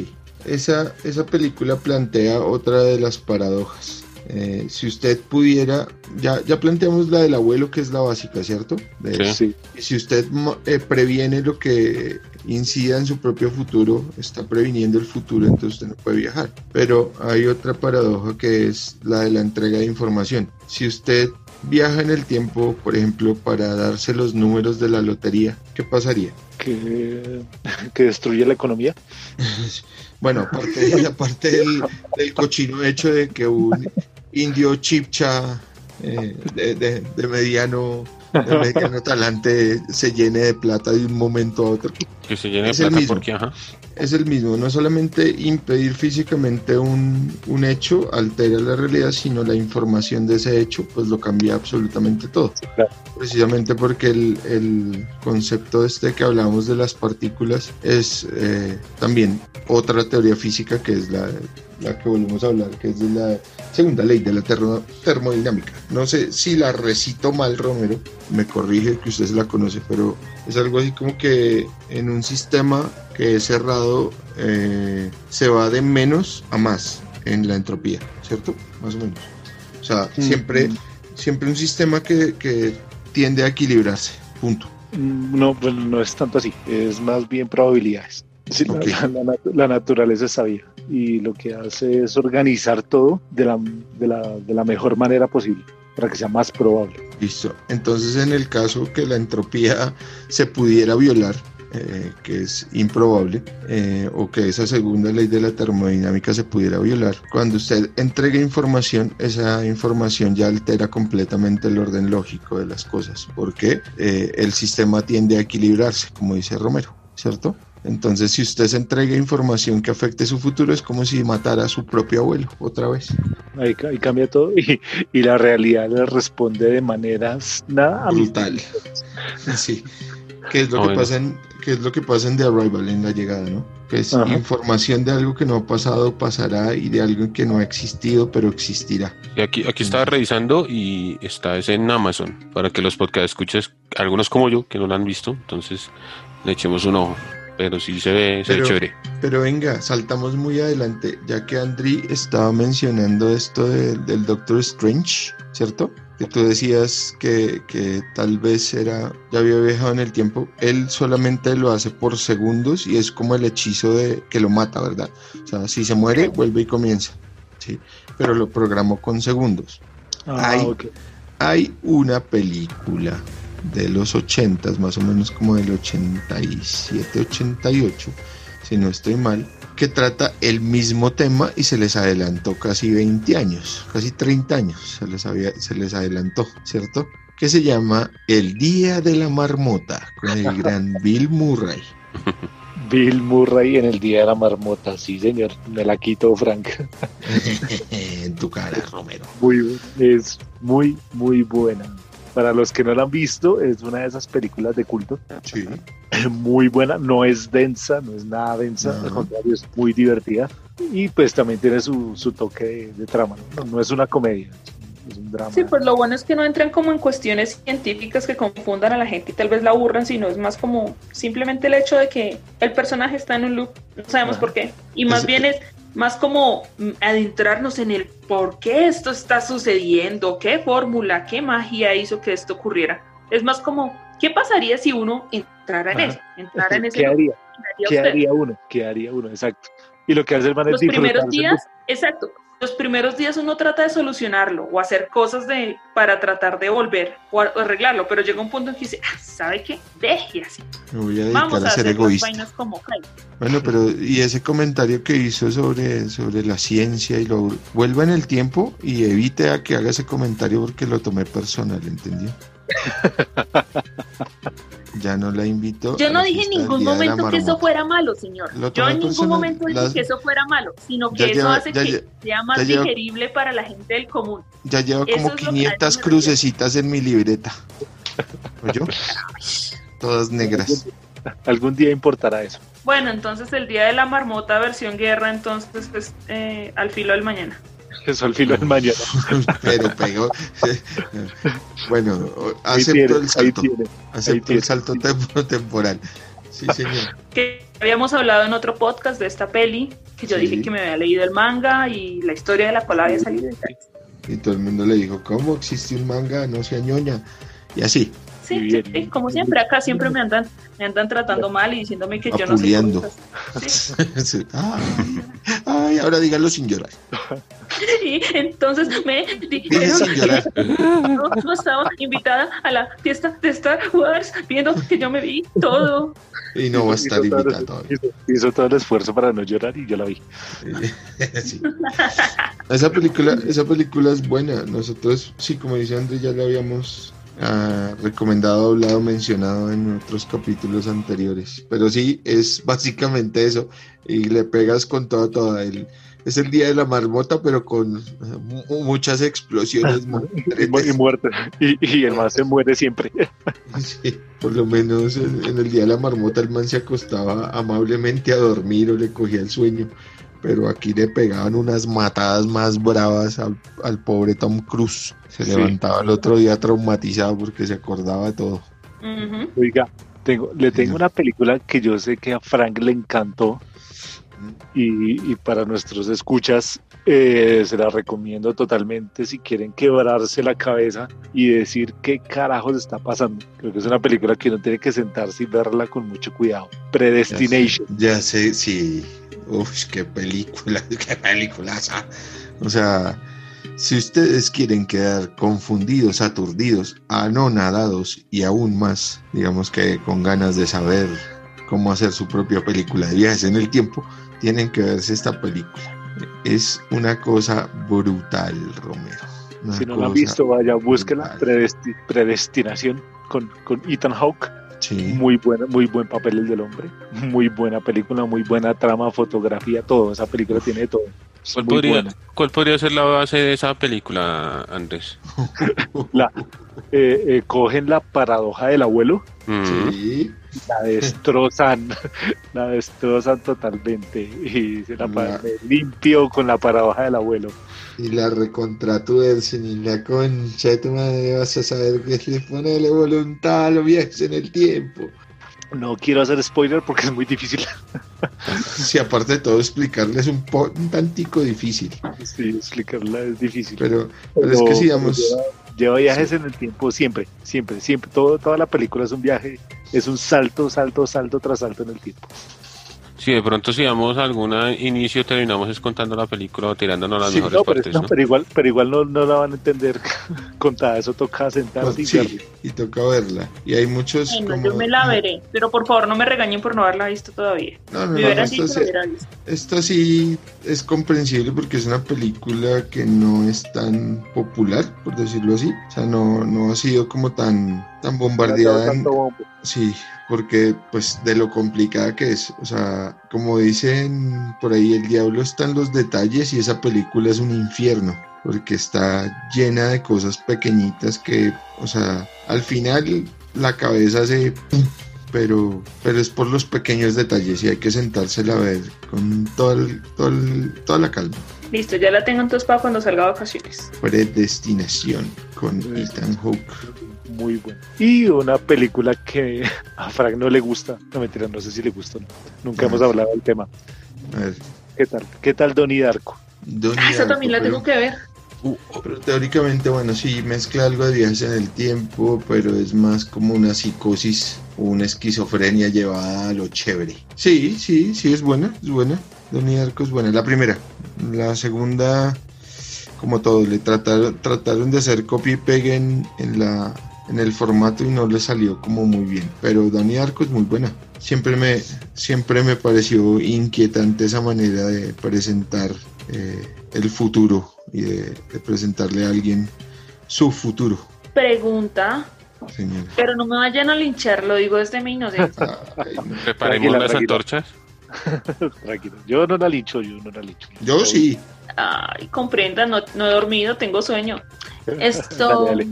Esa, esa película plantea otra de las paradojas. Eh, si usted pudiera, ya, ya planteamos la del abuelo, que es la básica, ¿cierto? De- Sí. y si usted mo- eh, previene lo que incida en su propio futuro, está previniendo el futuro, entonces usted no puede viajar. Pero hay otra paradoja que es la de la entrega de información. Si usted viaja en el tiempo, por ejemplo, para darse los números de la lotería, ¿qué pasaría? Que, que destruye la economía. Bueno, aparte, aparte del, del cochino hecho de que un indio chipcha eh, de, de- de mediano de mediano talante se llene de plata de un momento a otro. Que se llene de el plata mismo. porque, ajá. Es el mismo, no solamente impedir físicamente un, un hecho altera la realidad, sino la información de ese hecho, pues lo cambia absolutamente todo. Claro. Precisamente porque el, el concepto este que hablamos de las partículas es eh, también otra teoría física que es la, la que volvemos a hablar, que es de la segunda ley de la termo- termodinámica. No sé si la recito mal, Romero, me corrige que usted se la conoce, pero es algo así como que en un sistema que es cerrado eh, se va de menos a más en la entropía, ¿cierto? Más o menos. O sea, Mm. siempre, siempre un sistema que, que tiende a equilibrarse, punto. Mm, No, pues no es tanto así, es más bien probabilidades. Sí, la naturaleza es sabia y lo que hace es organizar todo de la, de, la, de la mejor manera posible para que sea más probable. Listo. Entonces, en el caso que la entropía se pudiera violar, eh, que es improbable, eh, o que esa segunda ley de la termodinámica se pudiera violar, cuando usted entrega información, esa información ya altera completamente el orden lógico de las cosas, porque eh, el sistema tiende a equilibrarse, como dice Romero, ¿cierto? Entonces, si usted se entrega información que afecte su futuro, es como si matara a su propio abuelo otra vez. Ahí, ahí cambia todo y, y la realidad le responde de maneras nada brutal. Sí. ¿Qué es lo que bueno. pasa en qué es lo que pasa en The Arrival en la llegada, ¿no? Que es Ajá. información de algo que no ha pasado, pasará y de algo que no ha existido, pero existirá. Y aquí, aquí estaba revisando y está es en Amazon para que los podcast escuches, algunos como yo que no lo han visto, entonces le echemos un ojo. Pero sí se ve, se ve Pero- chévere. Pero venga, saltamos muy adelante, ya que Andri estaba mencionando esto de- del Doctor Strange, ¿cierto? Que tú decías que, que tal vez era, ya había viajado en el tiempo. Él solamente lo hace por segundos y es como el hechizo de que lo mata, ¿verdad? O sea, si se muere, vuelve y comienza. Sí, pero lo programó con segundos. Ah, Ay. ok. Hay una película de los 80, más o menos como del 87, 88, si no estoy mal, que trata el mismo tema y se les adelantó casi 20 años, casi 30 años, se les, había, se les adelantó, ¿cierto? Que se llama El Día de la Marmota, con el gran Bill Murray. Bill Murray en el Día de la Marmota, sí señor, me la quito Frank. en tu cara, Romero. Muy, es muy, muy buena. Para los que no la han visto, es una de esas películas de culto. Sí. Muy buena, no es densa, no es nada densa, No. al contrario, es muy divertida. Y pues también tiene su, su toque de, de trama, ¿no? No, no es una comedia, es un drama. Sí, pues lo bueno es que no entran como en cuestiones científicas que confundan a la gente y tal vez la aburran, sino es más como simplemente el hecho de que el personaje está en un loop, no sabemos por qué. Y más Es- bien es más como mm, adentrarnos en el por qué esto está sucediendo, qué fórmula, qué magia hizo que esto ocurriera. Es más como, ¿qué pasaría si uno entrara en Ajá. eso? Entrara en ese ¿Qué haría? ¿Qué haría ¿Qué haría uno? ¿Qué haría uno? Exacto. Y lo que hace el man es los primeros días, exacto, los primeros días uno trata de solucionarlo o hacer cosas de para tratar de volver o, arreglarlo, pero llega un punto en que dice, ah, ¿sabe qué? Deje así. Me voy a dedicar Vamos a a ser hacer las egoísta. vainas como caen. Bueno, pero y ese comentario que hizo sobre, sobre la ciencia y lo vuelva en el tiempo y evite a que haga ese comentario porque lo tomé personal, ¿entendió? ya no la invito. Yo no dije en ningún momento que eso fuera malo, señor. Yo en ningún momento dije Las- que eso fuera malo, sino que Ya eso lleva- hace ya que lle- sea más lleva- digerible para la gente del común. Ya lleva eso como es lo que a 500 eso me crucecitas en mi libreta. ¿Oyó? Todas negras. Algún día importará eso. Bueno, entonces el día de la marmota versión guerra, entonces es eh, al filo del mañana. Eso al filo del mañana. Pero pegó. bueno, acepto tiene, el salto. tiene. Acepto el salto tempo- temporal. Sí, señor. que habíamos hablado en otro podcast de esta peli, que yo Sí. dije que me había leído el manga y la historia de la cual había salido. Y todo el mundo le dijo, ¿cómo existe un manga? No sea ñoña. Y así. Sí, Bien. sí, como siempre, acá siempre me andan, me andan tratando mal y diciéndome que yo no sé. Sí. Sí. Ay, ahora dígalo sin llorar. Y entonces me dijeron sin llorar. no, no estaba invitada a la fiesta de Star Wars, viendo que yo me vi todo. Y no va a estar invitada todavía. hizo- Hizo todo el esfuerzo para no llorar y yo la vi. Sí. Esa película, esa película es buena. Nosotros, sí, como dice André, ya la habíamos ah, recomendado, hablado, mencionado en otros capítulos anteriores. Pero sí, es básicamente eso. Y le pegas con todo, todo. El, es el día de la marmota, pero con mu- muchas explosiones. Y, mu- y el man se muere siempre. Sí, por lo menos en, en el día de la marmota el man se acostaba amablemente a dormir o le cogía el sueño. Pero aquí le pegaban unas matadas más bravas al, al pobre Tom Cruise. Se Sí. levantaba el otro día traumatizado porque se acordaba de todo. Oiga, tengo, le tengo una película que yo sé que a Frank le encantó y, y para nuestros escuchas eh, se la recomiendo totalmente si quieren quebrarse la cabeza y decir qué carajos está pasando. Creo que es una película que uno tiene que sentarse y verla con mucho cuidado. Predestination. Ya sé, sí. Uf, qué película, qué peliculaza. O sea, si ustedes quieren quedar confundidos, aturdidos, anonadados y aún más, digamos que con ganas de saber cómo hacer su propia película de viajes en el tiempo, tienen que verse esta película. Es una cosa brutal, Romero. Una Si no la han visto, vaya, búsquela. Predesti- Predestinación con, con Ethan Hawke. Sí. Muy buena, muy buen papel el del hombre. Muy buena película, muy buena trama, fotografía, todo. Esa película tiene de todo. ¿Cuál muy podría, buena. ¿Cuál podría ser la base de esa película, Andrés? Eh, eh, cogen la paradoja del abuelo, Mm. Sí. la destrozan, la destrozan totalmente y se la La- limpio con la paradoja del abuelo. Y la recontratuercen y la concha de tu madre vas a saber que le ponerle voluntad a los viajes en el tiempo. No quiero hacer spoiler porque es muy difícil. Si aparte de todo explicarle es un, po- un tantico difícil, Sí, explicarla es difícil. pero, pero es que si digamos, lleva, lleva viajes en el tiempo siempre, siempre, siempre. Todo, toda la película es un viaje, es un salto, salto, salto tras salto en el tiempo. Si de pronto si damos algún inicio terminamos es contando la película o tirándonos las Sí, mejores no, pero, partes, no, ¿no? pero igual, pero igual no, no la van a entender contada, eso toca sentarse y sí, verla. y toca verla. Y hay muchos Bueno, como... yo me la veré, pero por favor no me regañen por no haberla visto todavía. No, no, no, esto, sí- que la hubiera visto. esto sí es comprensible porque es una película que no es tan popular, por decirlo así. O sea, no, no ha sido como tan, tan bombardeada en. Sí, porque pues de lo complicada que es, o sea, como dicen por ahí, el diablo está en los detalles y esa película es un infierno, porque está llena de cosas pequeñitas que, o sea, al final la cabeza se... ¡pum! Pero, pero es por los pequeños detalles y hay que sentársela a ver con todo el- todo el- toda la calma. Listo, ya la tengo entonces para cuando salga de vacaciones. Predestinación con Ethan Hawke. Muy bueno. Y una película que a Frank no le gusta. No mentira, no sé si le gusta o no. Nunca hemos hablado del tema. A ver, ¿Qué tal? ¿Qué tal Donnie Darko? Donnie Ah, esa Darko, también la pero- tengo que ver. Pero teóricamente, bueno, sí, mezcla algo de viajes en el tiempo, pero es más como una psicosis o una esquizofrenia llevada a lo chévere. Sí, sí, sí, es buena, es buena. Donnie Darko es buena. La primera. La segunda, como todo, le trataron, trataron de hacer copy y pegue en, en la, en el formato y no le salió como muy bien. Pero Donnie Darko es muy buena. Siempre me, siempre me pareció inquietante esa manera de presentar eh, el futuro y de, de presentarle a alguien su futuro, Pregunta, señor. pero no me vayan a linchar, lo digo desde mi inocencia. Ay, no. Preparemos Tranquila, las tranquila. antorchas. Tranquilo. Yo no la licho, yo no la licho. Yo sí. Ay, comprenda, no, no he dormido, tengo sueño. Esto, Dale, dale.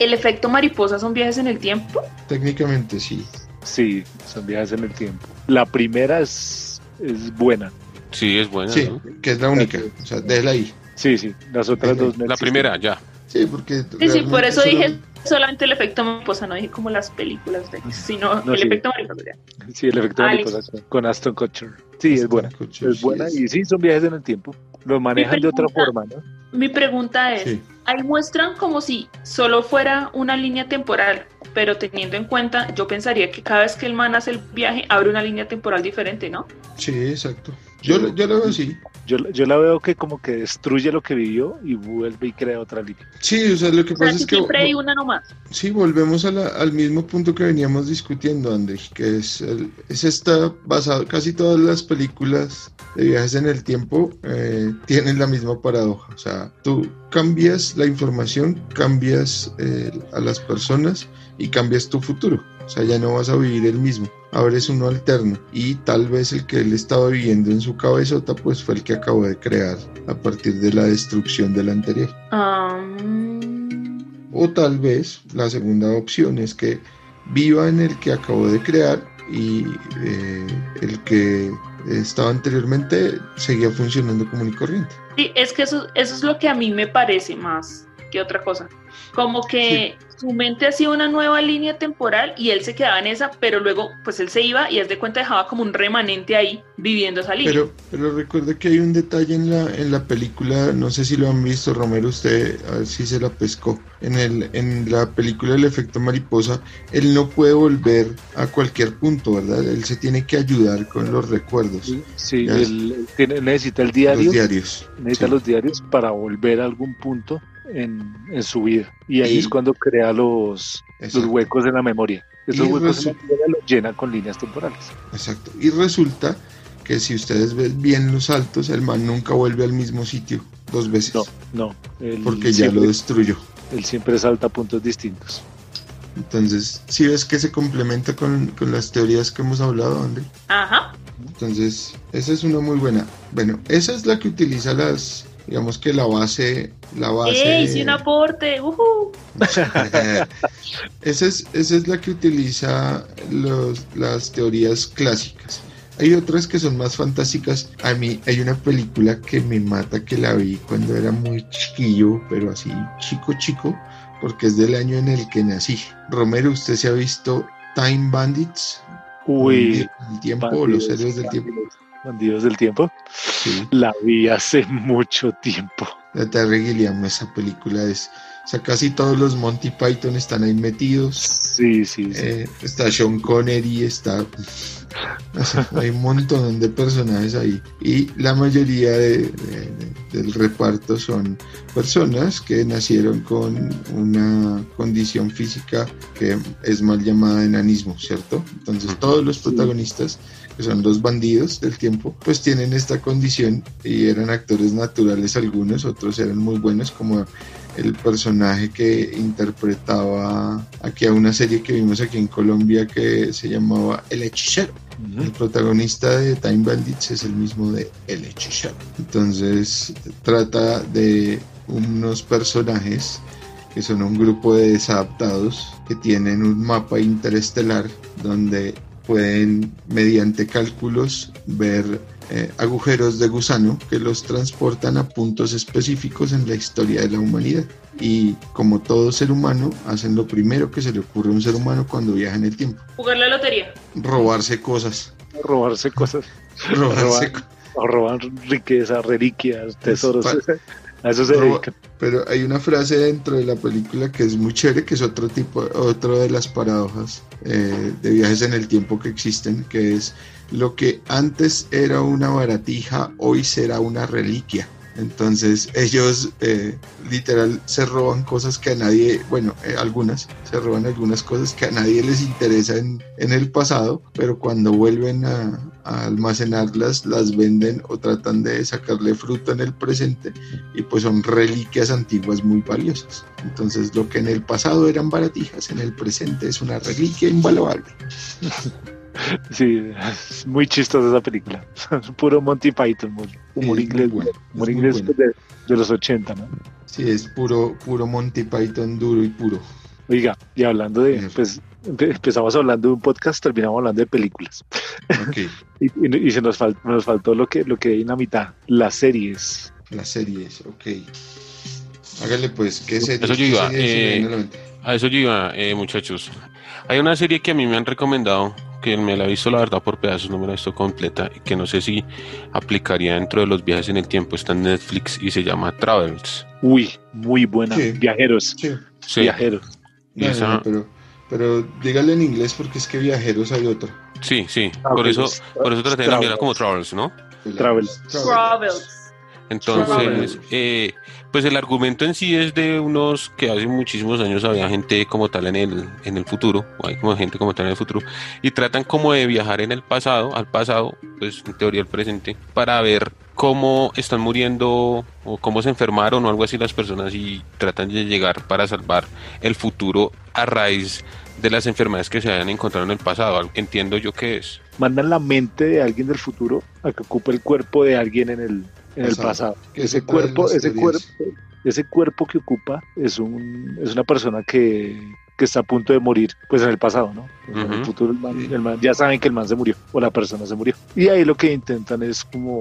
El efecto mariposa son viajes en el tiempo. Técnicamente sí. Sí, son viajes en el tiempo. La primera es, es buena. Sí, es buena. Sí, ¿no? que es la única. O sea, déjela ahí. Sí, sí. Las otras dos no La existen. primera, ya. Sí, porque. Sí, sí, por eso solo- dije solamente el efecto mariposa, no dije como las películas de, sino No, el sí. efecto mariposa. ya. Sí, el efecto Ah, mariposa con Aston Kutcher. Sí, es buena. Es sí, buena es- y sí, son viajes en el tiempo. Lo manejan de otra forma, ¿no? Mi pregunta es, Sí. ahí muestran como si solo fuera una línea temporal, pero teniendo en cuenta, yo pensaría que cada vez que el man hace el viaje, abre una línea temporal diferente, ¿no? Sí, exacto. Yo, lo- yo lo veo así. Yo, yo la veo que como que destruye lo que vivió y vuelve y crea otra línea. Sí, o sea, lo que O pasa que es que siempre hay una nomás. sí, volvemos a la- al mismo punto que veníamos discutiendo, André, que es, el, es esta basado, casi todas las películas de viajes en el tiempo eh, tienen la misma paradoja. O sea, tú cambias la información, cambias eh, a las personas y cambias tu futuro. O sea, ya no vas a vivir el mismo. Ahora es uno alterno. Y tal vez el que él estaba viviendo en su cabezota, pues fue el que acabó de crear a partir de la destrucción del anterior. Ah, O tal vez la segunda opción es que viva en el que acabó de crear y eh, el que estaba anteriormente seguía funcionando común y corriente. sí, es que eso, eso es lo que a mí me parece más que otra cosa. Como que su mente hacía una nueva línea temporal y él se quedaba en esa, pero luego pues él se iba y haz de cuenta dejaba como un remanente ahí viviendo esa línea. Pero, pero recuerda que hay un detalle en la, en la película, no sé si lo han visto, Romero, usted a ver si se la pescó. En, el, en la película El efecto mariposa, él no puede volver a cualquier punto, ¿verdad? Él se tiene que ayudar con los recuerdos, Sí, Ya. él, él tiene- necesita el diario, los diarios. necesita sí. los diarios para volver a algún punto en, en su vida. Y ahí Y- es cuando crea los, los huecos en la memoria. Esos Y huecos en la memoria los llena con líneas temporales. Exacto. Y resulta que si ustedes ven bien los saltos, el man nunca vuelve al mismo sitio dos veces. No, no. Él Porque ya lo destruyó. él siempre salta a puntos distintos. Entonces, si ves que se complementa con, con las teorías que hemos hablado, André. Ajá. Entonces, esa es una muy buena. Bueno, esa es la que utiliza las, digamos que la base, la base. ¡Ey! Sí, un aporte. ujú. esa, es, esa es la que utiliza los, las teorías clásicas. Hay otras que son más fantásticas. A mí hay una película que me mata que la vi cuando era muy chiquillo, pero así chico chico, porque es del año en el que nací. Romero, ¿usted se ha visto Time Bandits? Uy, El tiempo, los héroes del tiempo. Bandidos, del tiempo. Sí. La vi hace mucho tiempo. La Terry Gilliam, esa película es. O sea, casi todos los Monty Python están ahí metidos. Sí, sí, sí. Eh, está Sean Connery, está. o sea, hay un montón de personajes ahí. Y la mayoría de- de- de- del reparto son personas que nacieron con una condición física que es mal llamada enanismo, ¿cierto? Entonces, todos los protagonistas que son los bandidos del tiempo, pues tienen esta condición y eran actores naturales algunos, otros eran muy buenos, como el personaje que interpretaba aquí a una serie que vimos aquí en Colombia que se llamaba El Hechicero. El protagonista de Time Bandits es el mismo de El Hechicero. Entonces trata de unos personajes que son un grupo de desadaptados que tienen un mapa interestelar donde pueden mediante cálculos ver eh, agujeros de gusano que los transportan a puntos específicos en la historia de la humanidad. Y como todo ser humano, hacen lo primero que se le ocurre a un ser humano cuando viaja en el tiempo. Jugar la lotería. Robarse cosas. Robarse cosas. Robarse Robar. O robar riqueza, reliquias, tesoros. pa- A eso se dedican. Pero hay una frase dentro de la película que es muy chévere, que es otro tipo, otro de las paradojas eh, de viajes en el tiempo que existen, que es lo que antes era una baratija, hoy será una reliquia. Entonces ellos eh, literal se roban cosas que a nadie, bueno, eh, algunas, se roban algunas cosas que a nadie les interesa en, en el pasado, pero cuando vuelven a almacenarlas, las venden o tratan de sacarle fruto en el presente y pues son reliquias antiguas muy valiosas. Entonces lo que en el pasado eran baratijas, en el presente es una reliquia invaluable. Sí, es muy chistosa esa película. Puro Monty Python, humor, es inglés, bueno, humor inglés bueno. de, de los 80, ¿no? Sí, es puro, puro Monty Python duro y puro. Oiga, y hablando de, pues empezamos hablando de un podcast, terminamos hablando de películas. Y, y- y se nos, fal- nos faltó lo que, lo que hay en la mitad, las series. las series, ok. Hágale pues, ¿qué series? Eso yo iba, eh, a eso yo iba, eh, muchachos. Hay una serie que a mí me han recomendado que me la he visto la verdad por pedazos, no me la he visto completa, y que no sé si aplicaría dentro de los viajes en el tiempo, está en Netflix y se llama Travels. Uy, muy buena. Sí. Viajeros. Sí. Sí, Viajeros. y No, esa- no, pero, pero dígale en inglés porque es que viajeros hay otra. sí, sí, por eso, por eso traté de cambiarla como Travels, ¿no? Travels. Travels. Entonces, eh, pues el argumento en sí es de unos que hace muchísimos años había gente como tal en el, en el futuro, o hay como gente como tal en el futuro, y tratan como de viajar en el pasado, al pasado, pues en teoría al presente, para ver cómo están muriendo o cómo se enfermaron o algo así las personas y tratan de llegar para salvar el futuro a raíz de las enfermedades que se hayan encontrado en el pasado. Entiendo yo que es. Mandan la mente de alguien del futuro a que ocupe el cuerpo de alguien en el, en el Pasado. Ese cuerpo, ese cuerpo, ese cuerpo que ocupa es un, es una persona que, que está a punto de morir, pues en el pasado, ¿no? En el futuro el man- el man- ya saben que el man se murió o la persona se murió. Y ahí lo que intentan es como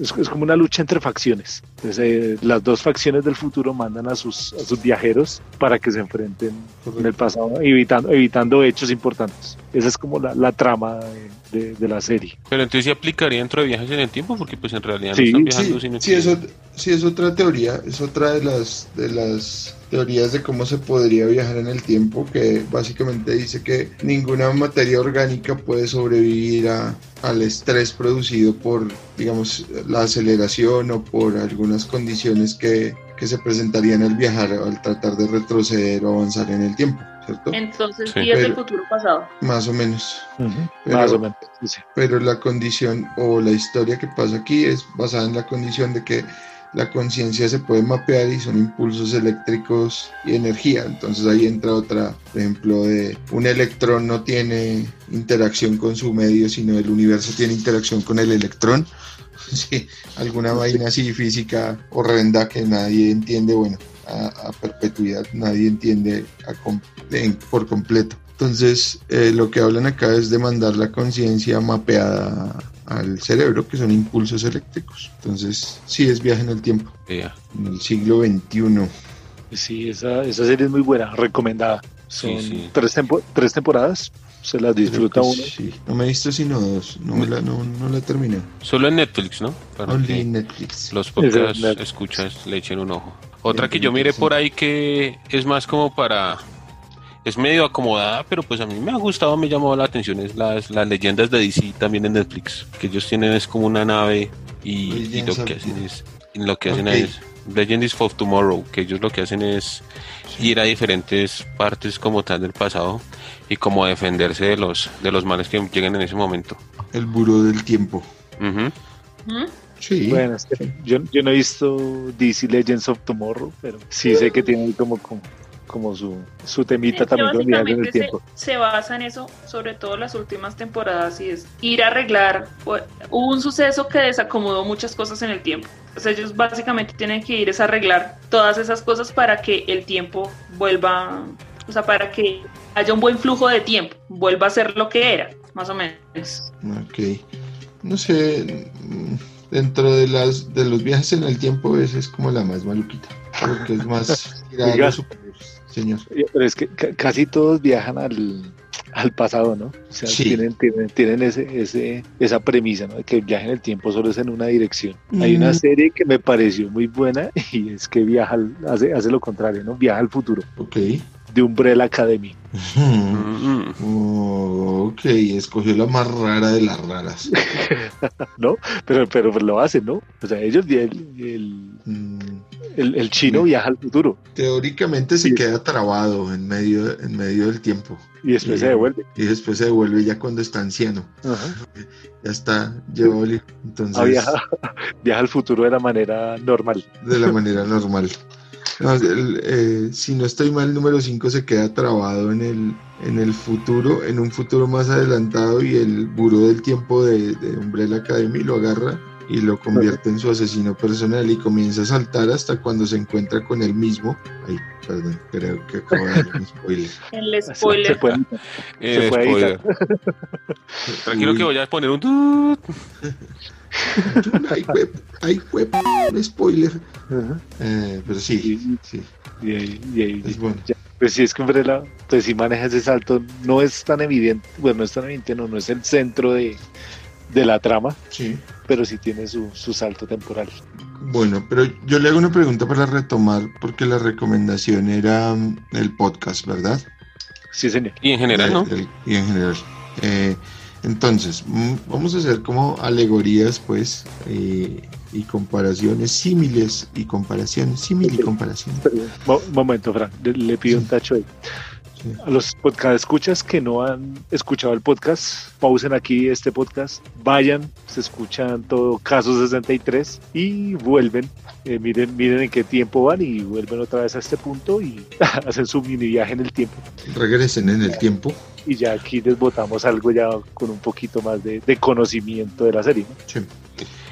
es, es como una lucha entre facciones. Entonces, eh, las dos facciones del futuro mandan a sus, a sus viajeros para que se enfrenten en el pasado, evitando, evitando hechos importantes. Esa es como la, la trama de, de- de la serie. Pero entonces sí aplicaría dentro de viajes en el tiempo, porque pues en realidad Sí, no están viajando, Sí, sino sí, que- es, sí, es otra teoría, es otra de las, de las teorías de cómo se podría viajar en el tiempo, que básicamente dice que ninguna materia orgánica puede sobrevivir a- al estrés producido por, digamos, la aceleración o por algunas condiciones que, que se presentarían al viajar, al tratar de retroceder o avanzar en el tiempo, ¿cierto? Entonces, Sí. días del Pero- futuro pasado. Más o menos. Pero- Más o menos. sí, sí. pero la condición o la historia que pasa aquí es basada en la condición de que la conciencia se puede mapear y son impulsos eléctricos y energía. Entonces ahí entra otra, por ejemplo, de un electrón no tiene interacción con su medio, sino el universo tiene interacción con el electrón. Sí, alguna vaina así física horrenda que nadie entiende, bueno, a, a perpetuidad nadie entiende a com- en- por completo. Entonces, eh, lo que hablan acá es de mandar la conciencia mapeada al cerebro, que son impulsos eléctricos. Entonces, sí es viaje en el tiempo, en el siglo XXI. Sí, esa, esa serie es muy buena, recomendada. Son Sí, sí. Tres, tempo- tres temporadas, se las disfruta uno. Sí. No me he visto sino dos, no, me la, no, no la terminé. Solo en Netflix, ¿no? Para Only Netflix. los podcasts Netflix. escuchas le echen un ojo. Otra que yo miré por ahí que es más como para... Es medio acomodada, pero pues a mí me ha gustado, me llamó la atención, es las, las leyendas de DC también en Netflix, que ellos tienen es como una nave y, y lo que hacen es... Lo que hacen es... Legends of Tomorrow, que ellos lo que hacen es ir a diferentes partes como tal del pasado y como defenderse de los de los males que lleguen en ese momento. El buró del tiempo. Ujú. ¿Mm? Sí. Bueno, es que yo, yo no he visto DC Legends of Tomorrow, pero sí sé que tiene como, como, como su, su temita también con en el básicamente se, tiempo. se basa en eso, sobre todo las últimas temporadas, y es ir a arreglar. Hubo un suceso que desacomodó muchas cosas en el tiempo. Entonces ellos básicamente tienen que ir es a arreglar todas esas cosas para que el tiempo vuelva, o sea, para que haya un buen flujo de tiempo, vuelva a ser lo que era, más o menos. Ok. No sé, dentro de las de los viajes en el tiempo esa es como la más maluquita. Porque es más Oiga. señor. Pero es que ca- casi todos viajan al, al pasado, ¿no? O sea, Sí. tienen, tienen, tienen ese, ese, esa premisa, ¿no? De que el viaje en el tiempo solo es en una dirección. Hay una Mm. serie que me pareció muy buena y es que viaja, al- hace, hace lo contrario, ¿no? Viaja al futuro, Ok. De Umbrella Academy. Mm. Oh, ok, escogió la más rara de las raras. ¿no? Pero, pero lo hacen, ¿no? O sea, ellos, el, el, Mm, el- el chino Sí. viaja al futuro Teóricamente se Sí. queda trabado en medio, en medio del tiempo. y después se devuelve. Y después se devuelve ya cuando está anciano. Ajá. Ya está, llevó el- Entonces, Ah, viaja, viaja al futuro de la manera normal. de la manera normal. No, el, eh, si no estoy mal, el número 5 se queda trabado en el, en el futuro, en un futuro más adelantado y el buró del tiempo de, de Umbrella Academy lo agarra y lo convierte en su asesino personal y comienza a saltar hasta cuando se encuentra con él mismo. Ay, perdón, creo que acabo de dar un spoiler. El Se spoiler. puede- el Se puede spoiler. Tranquilo Uy. que voy a poner un tut. Ay, web, ay, web, spoiler. Eh, pero sí, sí, Y ahí- y ahí- es bueno. ya, Pues si es que Umbrella, pues si maneja ese salto, no es tan evidente, bueno, no es tan evidente, no, no es el centro de, de la trama, Sí. pero sí tiene su, su salto temporal. Bueno, pero yo le hago una pregunta para retomar, porque la recomendación era mm, el podcast, ¿verdad? Sí, señor. Y en general, ¿no? El- el- y en general. Eh, entonces, mm, vamos a hacer como alegorías, pues, y, y comparaciones, símiles y comparaciones, símil y comparaciones. Mo- momento, Fran, le, le pido un tacho ahí. Sí. A los podcast escuchas que no han escuchado el podcast, pausen aquí este podcast, vayan, se escuchan todo Caso 63 y vuelven. Eh, miren, miren en qué tiempo van y vuelven otra vez a este punto y hacen su mini viaje en el tiempo. Regresen en el tiempo. Y ya aquí les botamos algo ya con un poquito más de, de conocimiento de la serie. ¿no? Sí.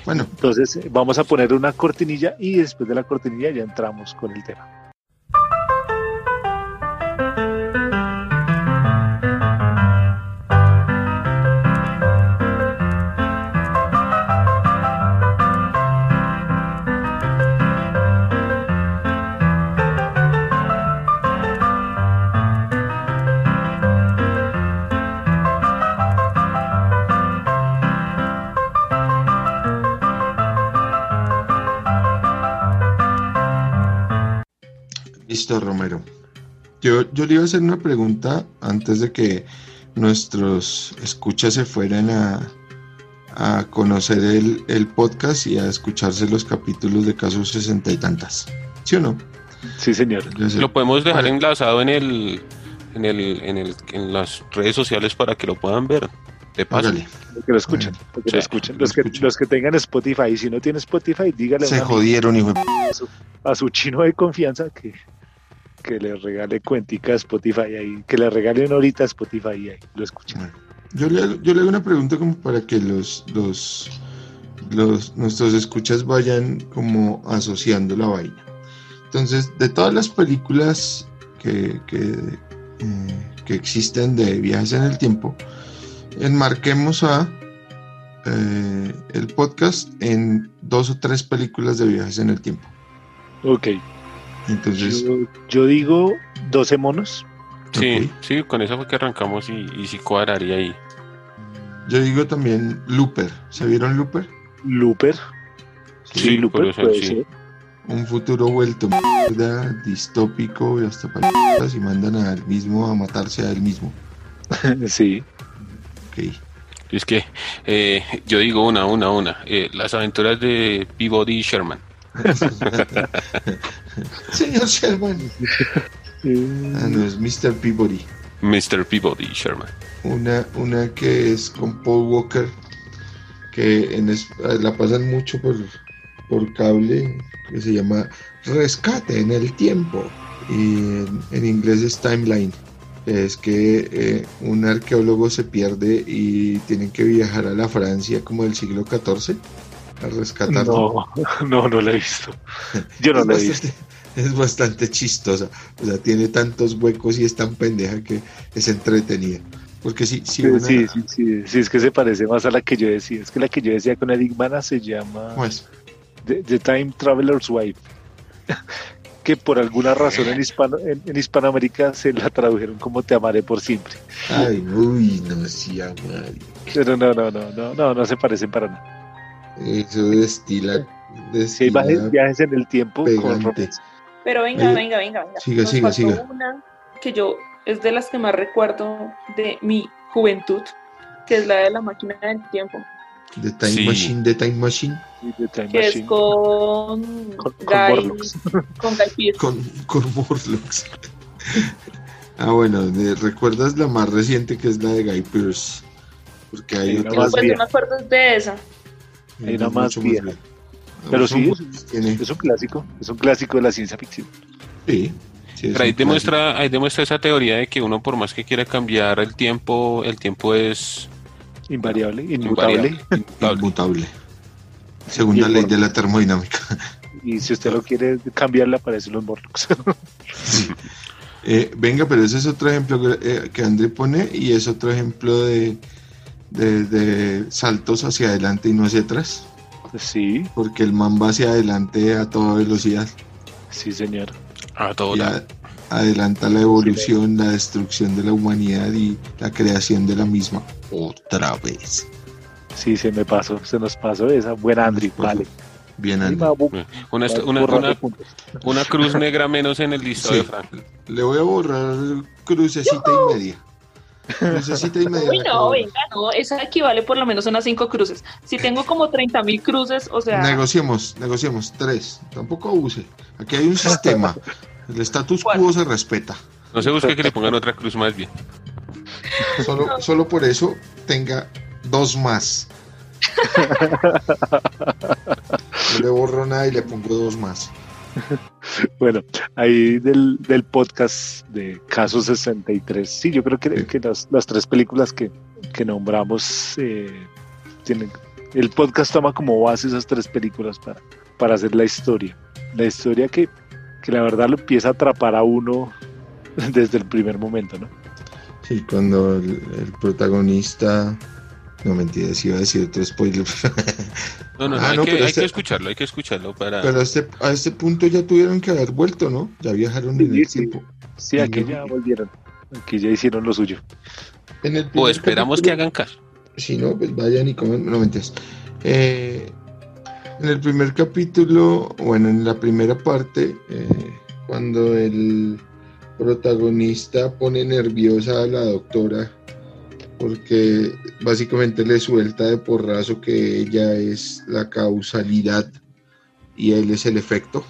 Bueno, Entonces vamos a poner una cortinilla y después de la cortinilla ya entramos con el tema. Listo, Romero. Yo, yo le iba a hacer una pregunta antes de que nuestros escuchas se fueran a, a conocer el, el podcast y a escucharse los capítulos de casos sesenta y tantas. ¿Sí o no? Sí, señor. Lo podemos dejar enlazado en el, en el, en el, en las redes sociales para que lo puedan ver. De paso. Que lo escuchen, que Sí, lo escuchen. lo Los que, los que tengan Spotify, y si no tiene Spotify, dígale a Se jodieron, hijo de p- a su chino de confianza que, que le regale cuentica a Spotify ahí, que le regale una horita a Spotify ahí lo escuchen. Bueno, yo le, yo le hago una pregunta como para que los, los, los nuestros escuchas vayan como asociando la vaina. Entonces, de todas las películas que, que, eh, que existen de viajes en el tiempo, enmarquemos a eh, el podcast en dos o tres películas de viajes en el tiempo. Ok, Entonces, yo, yo digo 12 monos. Sí, sí, con eso fue que arrancamos y, y sí cuadraría ahí. yo digo también Looper. ¿Se vieron Looper? Looper. Sí, Looper por eso puede sí. un futuro vuelto mierda, distópico y hasta para y mandan al mismo a matarse a él mismo. ser. sí. Ok. Es que eh, yo digo una, una, una. Eh, las aventuras de Peabody y Sherman. Señor Sherman. Ah, no, es Mr. Peabody. Mr. Peabody Sherman. Una, una que es con Paul Walker, que en es- la pasan mucho por, por cable, que se llama Rescate en el Tiempo. Y en, en inglés es Timeline. Es que eh, un arqueólogo se pierde y tienen que viajar a la Francia como del siglo XIV a rescatarlo. No, no, no la he visto. Yo no la he visto. es bastante chistosa. O sea, tiene tantos huecos y es tan pendeja que es entretenida. Porque sí, sí, Sí, una- sí, sí, sí, sí, es que se parece más a la que yo decía. Es que la que yo decía con Eric Bana se llama ¿cómo es? The, The Time Traveler's Wife. que por alguna razón en, hispano, en, en Hispanoamérica se la tradujeron como Te amaré por siempre. Ay, uy, no, sí, madre. Pero no, no, no, no, no, no se parecen para nada. Eso destila. Hay destila viajes, viajes en el tiempo pegante. Pero venga, Eh, venga, venga, venga. siga, Nos siga, siga. Una que yo es de las que más recuerdo de mi juventud, que es la de la máquina del tiempo, The Time Sí. Machine, The Time Machine. Sí, The Time que es Machine. con, Con- con Guy, Morlocks. con Guy. Con, con Morlocks. ah, bueno, de- ¿recuerdas la más reciente que es la de Guy Pearce? Porque hay Sí, más Pues yo me acuerdo de esa. Hay una más mucho vieja. Pero sí, Es un clásico, es un clásico de la ciencia ficción. sí, sí, es Pero ahí demuestra, ahí demuestra esa teoría de que uno por más que quiera cambiar el tiempo, el tiempo es Invariable, inmutable. invariable, inmutable. Segunda ley de la termodinámica. Y si usted lo quiere cambiar, le aparecen los Morlocks. Eh, venga, pero ese es otro ejemplo que, eh, que André pone y es otro ejemplo de, de, de saltos hacia adelante y no hacia atrás. sí, Porque el man va hacia adelante a toda velocidad sí, señor. A todo adelanta la evolución, la destrucción de la humanidad y la creación de la misma otra vez. Sí, se me pasó, se nos pasó esa. Buena, Andri, vale. Bien, va, bu- Una, una, una- cruz negra menos en el listado Sí. de Frank. Le voy a borrar crucecita y media. Crucecita y media. Uy, no, venga, no, esa equivale por lo menos a unas cinco cruces. Si tengo como 30 mil cruces, o sea, Negociemos, negociemos. Tres. Tampoco abuse. Aquí hay un sistema. El status quo se respeta. No se busque que le pongan otra cruz más bien. Solo, solo por eso tenga dos más. No le borro nada y le pongo dos más. Bueno, ahí del, del podcast de Caso 63, sí, yo creo que, las, las tres películas que, que nombramos eh, tienen. El podcast toma como base esas tres películas para, para hacer la historia. La historia que, que la verdad lo empieza a atrapar a uno desde el primer momento, ¿no? Sí, cuando el, el protagonista. No mentira, si iba a decir otro spoiler. No, no, no, Ah, hay, no, que, hay este- que escucharlo, hay que escucharlo para... Pero a este, a este punto ya tuvieron que haber vuelto, ¿no? Ya viajaron en Sí, el sí. tiempo. Sí, aquí no- ya volvieron. Aquí ya hicieron lo suyo. En el O primer esperamos que capítulo- hagan caso. Si no, pues vayan y coman. No mentiras. Eh, en el primer capítulo, bueno, en la primera parte, eh, cuando el protagonista pone nerviosa a la doctora porque básicamente le suelta de porrazo que ella es la causalidad y él es el efecto.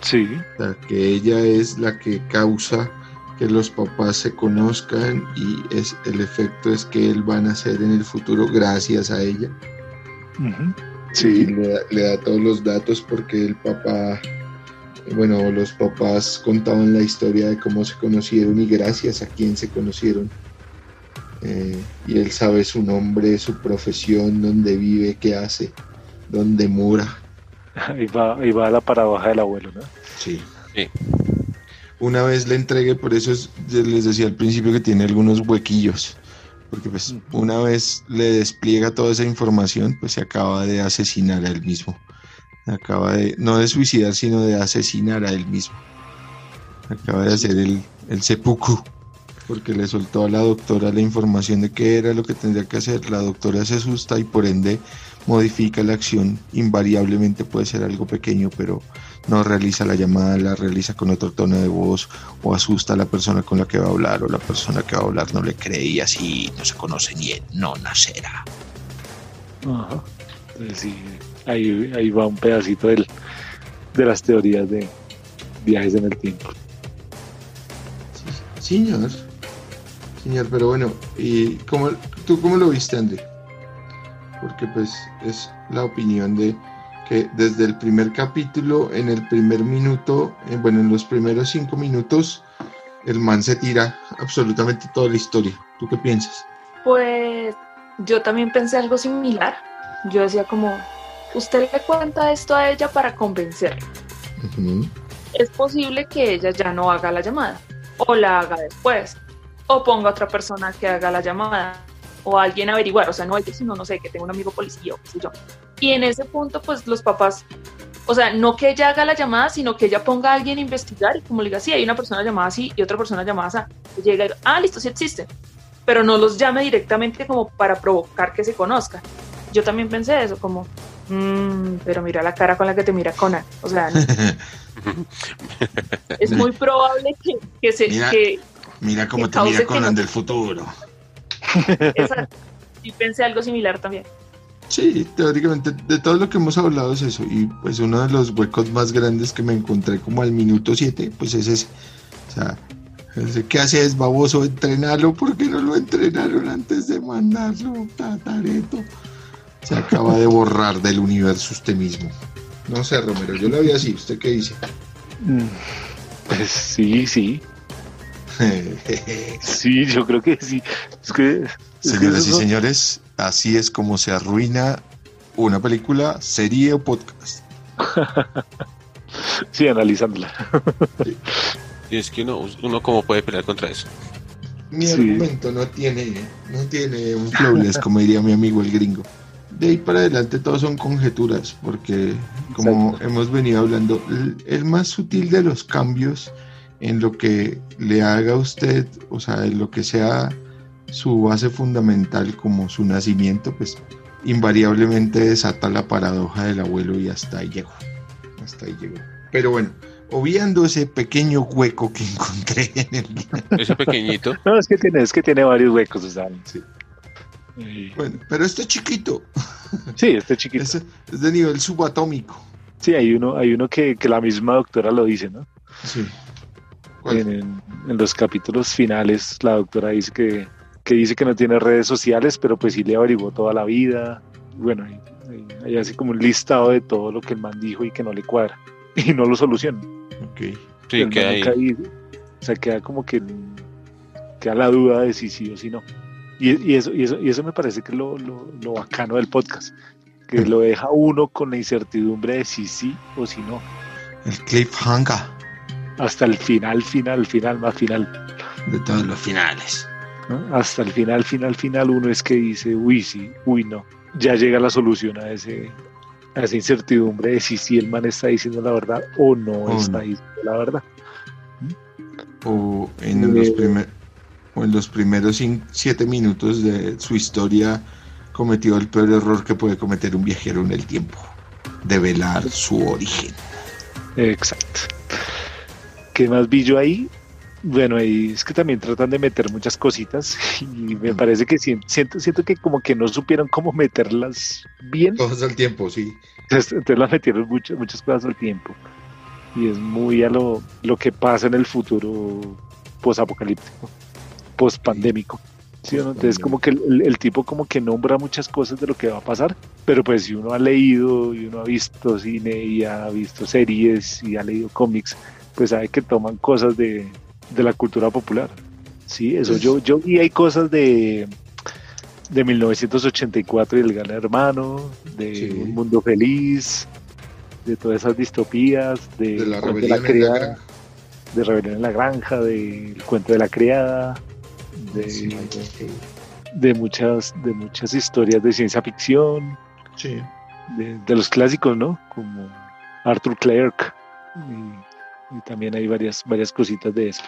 Sí. O sea, que ella es la que causa que los papás se conozcan y es el efecto es que él va a nacer en el futuro gracias a ella. Y Sí. le, da- le da todos los datos porque el papá, bueno, los papás contaban la historia de cómo se conocieron y gracias a quién se conocieron. Eh, y él sabe su nombre, su profesión, dónde vive, qué hace, dónde mora. Ahí va, ahí va la paradoja del abuelo, ¿no? Sí. Sí. Una vez le entregué, por eso es- les decía al principio que tiene algunos huequillos. Porque pues Ujú. una vez le despliega toda esa información, pues se acaba de asesinar a él mismo. Acaba de, no de suicidar, sino de asesinar a él mismo. Acaba de hacer el, el seppuku. Porque le soltó a la doctora la información de qué era lo que tendría que hacer. La doctora se asusta y por ende modifica la acción. Invariablemente puede ser algo pequeño, pero no realiza la llamada, la realiza con otro tono de voz o asusta a la persona con la que va a hablar o la persona que va a hablar no le cree y así no se conoce ni él, no nacerá. Ajá. Entonces, sí, ahí, ahí va un pedacito del, de las teorías de viajes en el tiempo. Señor, señor, pero bueno, ¿y cómo, tú cómo lo viste, André? Porque pues es la opinión de que desde el primer capítulo, en el primer minuto, eh, bueno, en los primeros cinco minutos, el man se tira absolutamente toda la historia. ¿Tú qué piensas? pues yo también pensé algo similar. Yo decía como, usted le cuenta esto a ella para convencerla. Es posible que ella ya no haga la llamada, o la haga después, o ponga a otra persona que haga la llamada, o alguien averiguar, o sea, no ella, sino no sé, que tenga un amigo policía o qué sé yo. Y en ese punto, pues los papás, o sea, no que ella haga la llamada, sino que ella ponga a alguien a investigar y como le diga, sí, hay una persona llamada así y otra persona llamada así. Y llega y diga, ah, listo, sí existen. Pero no los llame directamente como para provocar que se conozcan. Yo también pensé eso, como, "Mm, pero mira la cara con la que te mira Conan. O sea, no- es muy probable que, que se... Mira. Que, Mira cómo te mira Conan que no- del futuro. y pensé algo similar también. Sí, teóricamente de todo lo que hemos hablado es eso. Y pues uno de los huecos más grandes que me encontré como al minuto 7, pues es ese. O sea, ese, ¿qué haces, baboso? Entrenarlo. ¿Por qué no lo entrenaron antes de mandarlo, tatareto? Se acaba de borrar del universo usted mismo. No sé, Romero, yo lo vi así. ¿Usted qué dice? Mm, Pues sí, sí. Sí, yo creo que sí. Es que. es que Señoras y señores, así es como se arruina una película, serie o podcast. Sí, analizándola. Y es que uno, uno cómo puede pelear contra eso. Mi Sí. argumento no tiene, no tiene un flawless, como diría mi amigo el gringo. De ahí para adelante todos son conjeturas, porque como Exacto. hemos venido hablando, el, el más sutil de los cambios en lo que le haga a usted, o sea, en lo que sea su base fundamental como su nacimiento, pues invariablemente desata la paradoja del abuelo y hasta ahí llegó. Hasta ahí llegó. Pero bueno, obviando ese pequeño hueco que encontré en el Ese pequeñito. No, es que tiene, es que tiene varios huecos, o sea, Sí. Bueno, pero este chiquito, Sí, este chiquito. es, es de nivel subatómico. Sí, hay uno, hay uno que, que la misma doctora lo dice, ¿no? Sí. En, en- en los capítulos finales, la doctora dice que, que dice que no tiene redes sociales, pero pues sí le averiguó toda la vida. Bueno, hay, hay- hay así como un listado de todo lo que el man dijo y que no le cuadra. Y no lo soluciona. Ok. Sí, El que man hay. O sea, queda como que queda la duda de si sí o si no. Y, y eso, y, eso, y eso me parece que es lo, lo, lo bacano del podcast, que lo deja uno con la incertidumbre de si sí o si no. El cliffhanger Hasta el final, final, final, más final. de todos los finales. ¿no? Hasta el final, final, final, uno es que dice, uy, sí, uy, no. Ya llega la solución a ese a esa incertidumbre de si sí el man está diciendo la verdad o no está no. diciendo la verdad. O en, los, primer- o en los primeros siete minutos de su historia cometió el peor error que puede cometer un viajero en el tiempo. Develar su origen. Exacto. ¿Qué más vi yo ahí? Bueno, ahí es que también tratan de meter muchas cositas y me parece que sien- siento, siento que como que no supieron cómo meterlas bien, Todos al tiempo, sí. entonces, entonces las metieron muchas, muchas cosas al tiempo y es muy a lo, lo que pasa en el futuro posapocalíptico, pospandémico. ¿sí no? Entonces como que el, el tipo como que nombra muchas cosas de lo que va a pasar, pero pues si uno ha leído y uno ha visto cine y ha visto series y ha leído cómics, pues sabe que toman cosas de, de la cultura popular. Sí, eso Pues- yo, yo vi hay cosas de de 1984 y el gran hermano, de Sí. Un Mundo Feliz, de todas esas distopías, de, De la rebelión en la criada, granja. de Rebelión en la Granja, del cuento de la criada, de, Sí, de muchas, de muchas historias de ciencia ficción, de los clásicos, ¿no? Como Arthur Clarke. Y, y también hay varias, varias cositas de eso.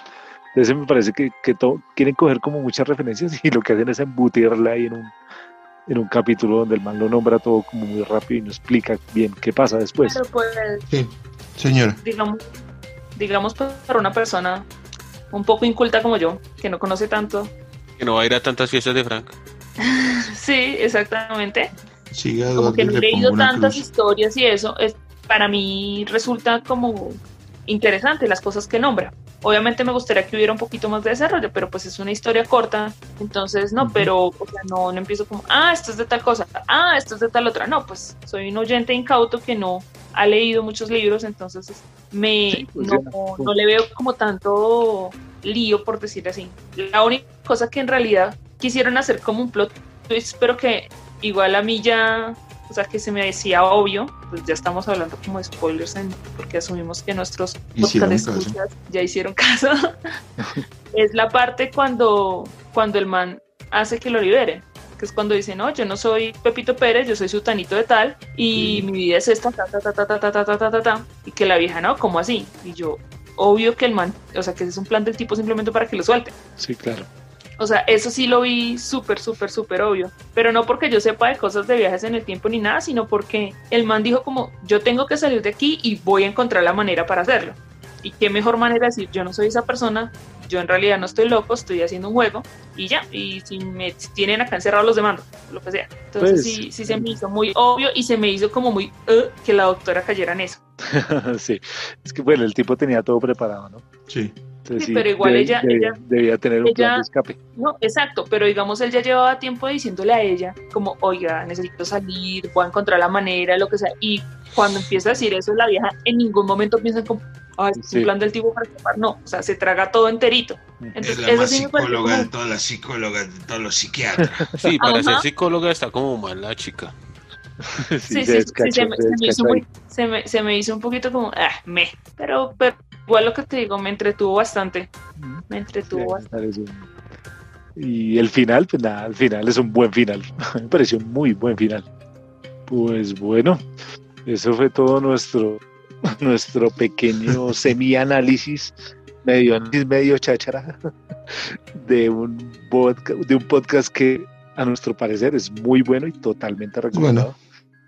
Entonces me parece que, que to- quieren coger como muchas referencias y lo que hacen es embutirla ahí en un, en un capítulo donde el man lo nombra todo como muy rápido y no explica bien qué pasa después. Pero pues, Sí. Señora. digamos, digamos para una persona un poco inculta como yo, que no conoce tanto. Que no va a ir a tantas fiestas de Frank. Sí, exactamente. Siga Como que no he le leído tantas cruz. historias y eso, es, para mí resulta como interesante las cosas que nombra. Obviamente me gustaría que hubiera un poquito más de desarrollo, pero pues es una historia corta, entonces no, pero o sea, no, no empiezo como, ah, esto es de tal cosa, ah, esto es de tal otra, no, pues soy un oyente incauto que no ha leído muchos libros, entonces me Sí, pues, no, ya. no le veo como tanto lío, por decir así. La única cosa que en realidad quisieron hacer como un plot twist, pero que igual a mí ya, o sea, que se me decía obvio, pues ya estamos hablando como de spoilers, en- porque asumimos que nuestros podcast ya hicieron caso. es la parte cuando, cuando el man hace que lo liberen. Que es cuando dice, no, yo no soy Pepito Pérez, yo soy sutanito de tal, y mi vida es esta, ta, ta, ta, ta, ta, ta, ta, ta, ta, ta, ta. Y que la vieja, no, ¿cómo así? Y yo, obvio que el man, o sea, que ese es un plan del tipo simplemente para que lo suelte. Sí, claro. O sea, eso sí lo vi súper, súper, súper obvio. Pero no porque yo sepa de cosas de viajes en el tiempo ni nada, sino porque el man dijo como, yo tengo que salir de aquí y voy a encontrar la manera para hacerlo. Y qué mejor manera de decir, yo no soy esa persona, yo en realidad no estoy loco, estoy haciendo un juego y ya. Y si me tienen acá encerrado los demando, lo que sea. Entonces Pues- sí, sí se me hizo muy obvio y se me hizo como muy "Uh", que la doctora cayera en eso. sí. Es que bueno, el tipo tenía todo preparado, ¿no? Sí. Entonces, Sí, pero igual ella- debía, ella- debía tener un plan ella- de escape. No, exacto, pero digamos, él ya llevaba tiempo diciéndole a ella, como, oiga, necesito salir, voy a encontrar la manera, lo que sea. Y cuando empieza a decir eso, la vieja en ningún momento piensa como, ay, es Sí. un plan del tipo para escapar. No, o sea, se traga todo enterito. Entonces, es la eso más sí me pareció psicóloga de todas las psicólogas, de todos los psiquiatras. Sí, para Ajá. ser psicóloga está como mal la chica. sí, Sí, se sí, me, hizo muy- se me- se me hizo un poquito como, ah, me. Pero, pero igual lo que te digo, me entretuvo bastante. Me entretuvo Sí, bastante. Y el final, pues nada, el final es un buen final. Me pareció un muy buen final. Pues bueno, eso fue todo nuestro, nuestro pequeño semi-análisis medio medio cháchara de un podcast, de un podcast que a nuestro parecer es muy bueno y totalmente recomendado.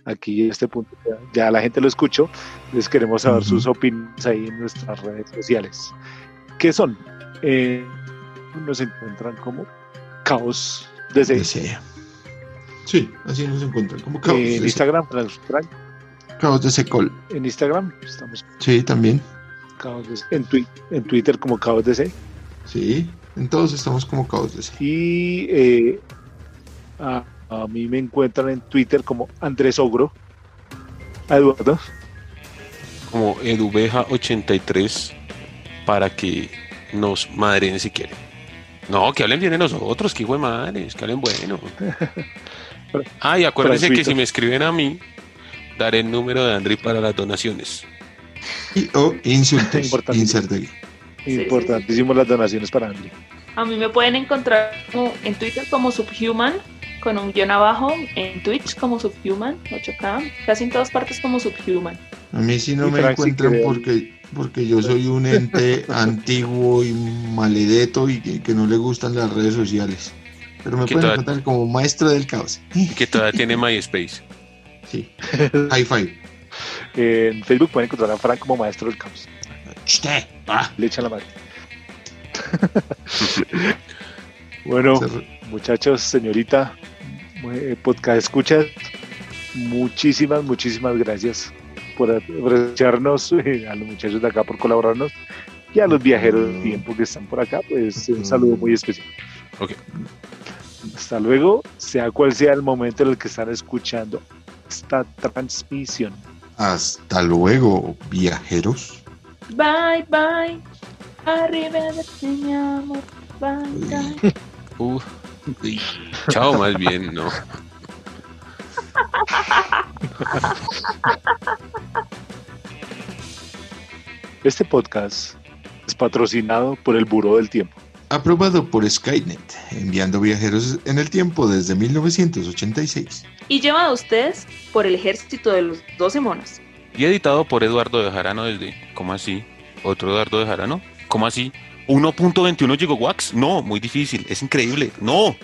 Aquí en este punto ya, la gente lo escuchó, les queremos saber sus opiniones ahí en nuestras redes sociales. ¿Qué son? Eh, nos encuentran como Caos DC. Sí, así nos encuentran como Caos En Instagram, Caos DC Call. En Instagram estamos. Sí, también. Caos en, en Twitter como Caos DC. Sí, en todos estamos como Caos DC. Y eh, a, mí me encuentran en Twitter como Andrés Ogro. Eduardo. Como Edubeja83 para que nos madren si quieren. No, que hablen bien de nosotros, que hijo de madres, que hablen bueno. ah, y acuérdense que si me escriben a mí, daré el número de Andri para las donaciones. Y, o insultos. Importantísimo las donaciones para Andri. A mí me pueden encontrar en Twitter como Subhuman, con un guion abajo, en Twitch como Subhuman, 8K, casi en todas partes como Subhuman. A mí sí no me encuentran porque, porque yo soy un ente antiguo y maledeto y que, no le gustan las redes sociales. Pero me pueden encontrar como maestro del caos. Que todavía tiene MySpace. Sí. High five. en Facebook pueden encontrar a Frank como maestro del caos. Ah. Le echan la mano. bueno, muchachos, señorita, podcast escuchas, muchísimas, muchísimas gracias por apreciarnos, eh, a los muchachos de acá por colaborarnos y a los viajeros del tiempo que están por acá, pues un saludo muy especial. Hasta luego, sea cual sea el momento en el que están escuchando esta transmisión. Hasta luego, viajeros. Bye, bye. Amor. Bye, bye. Uh, chao, más bien, no. Este podcast es patrocinado por el Buró del Tiempo. Aprobado por Skynet, enviando viajeros en el tiempo desde 1986. Y llevado a ustedes por el ejército de los 12 monos. Y editado por Eduardo de Jarano desde... ¿Cómo así? ¿Otro Eduardo de Jarano? ¿Cómo así? ¿1.21 gigawatts? No, muy difícil, es increíble. No,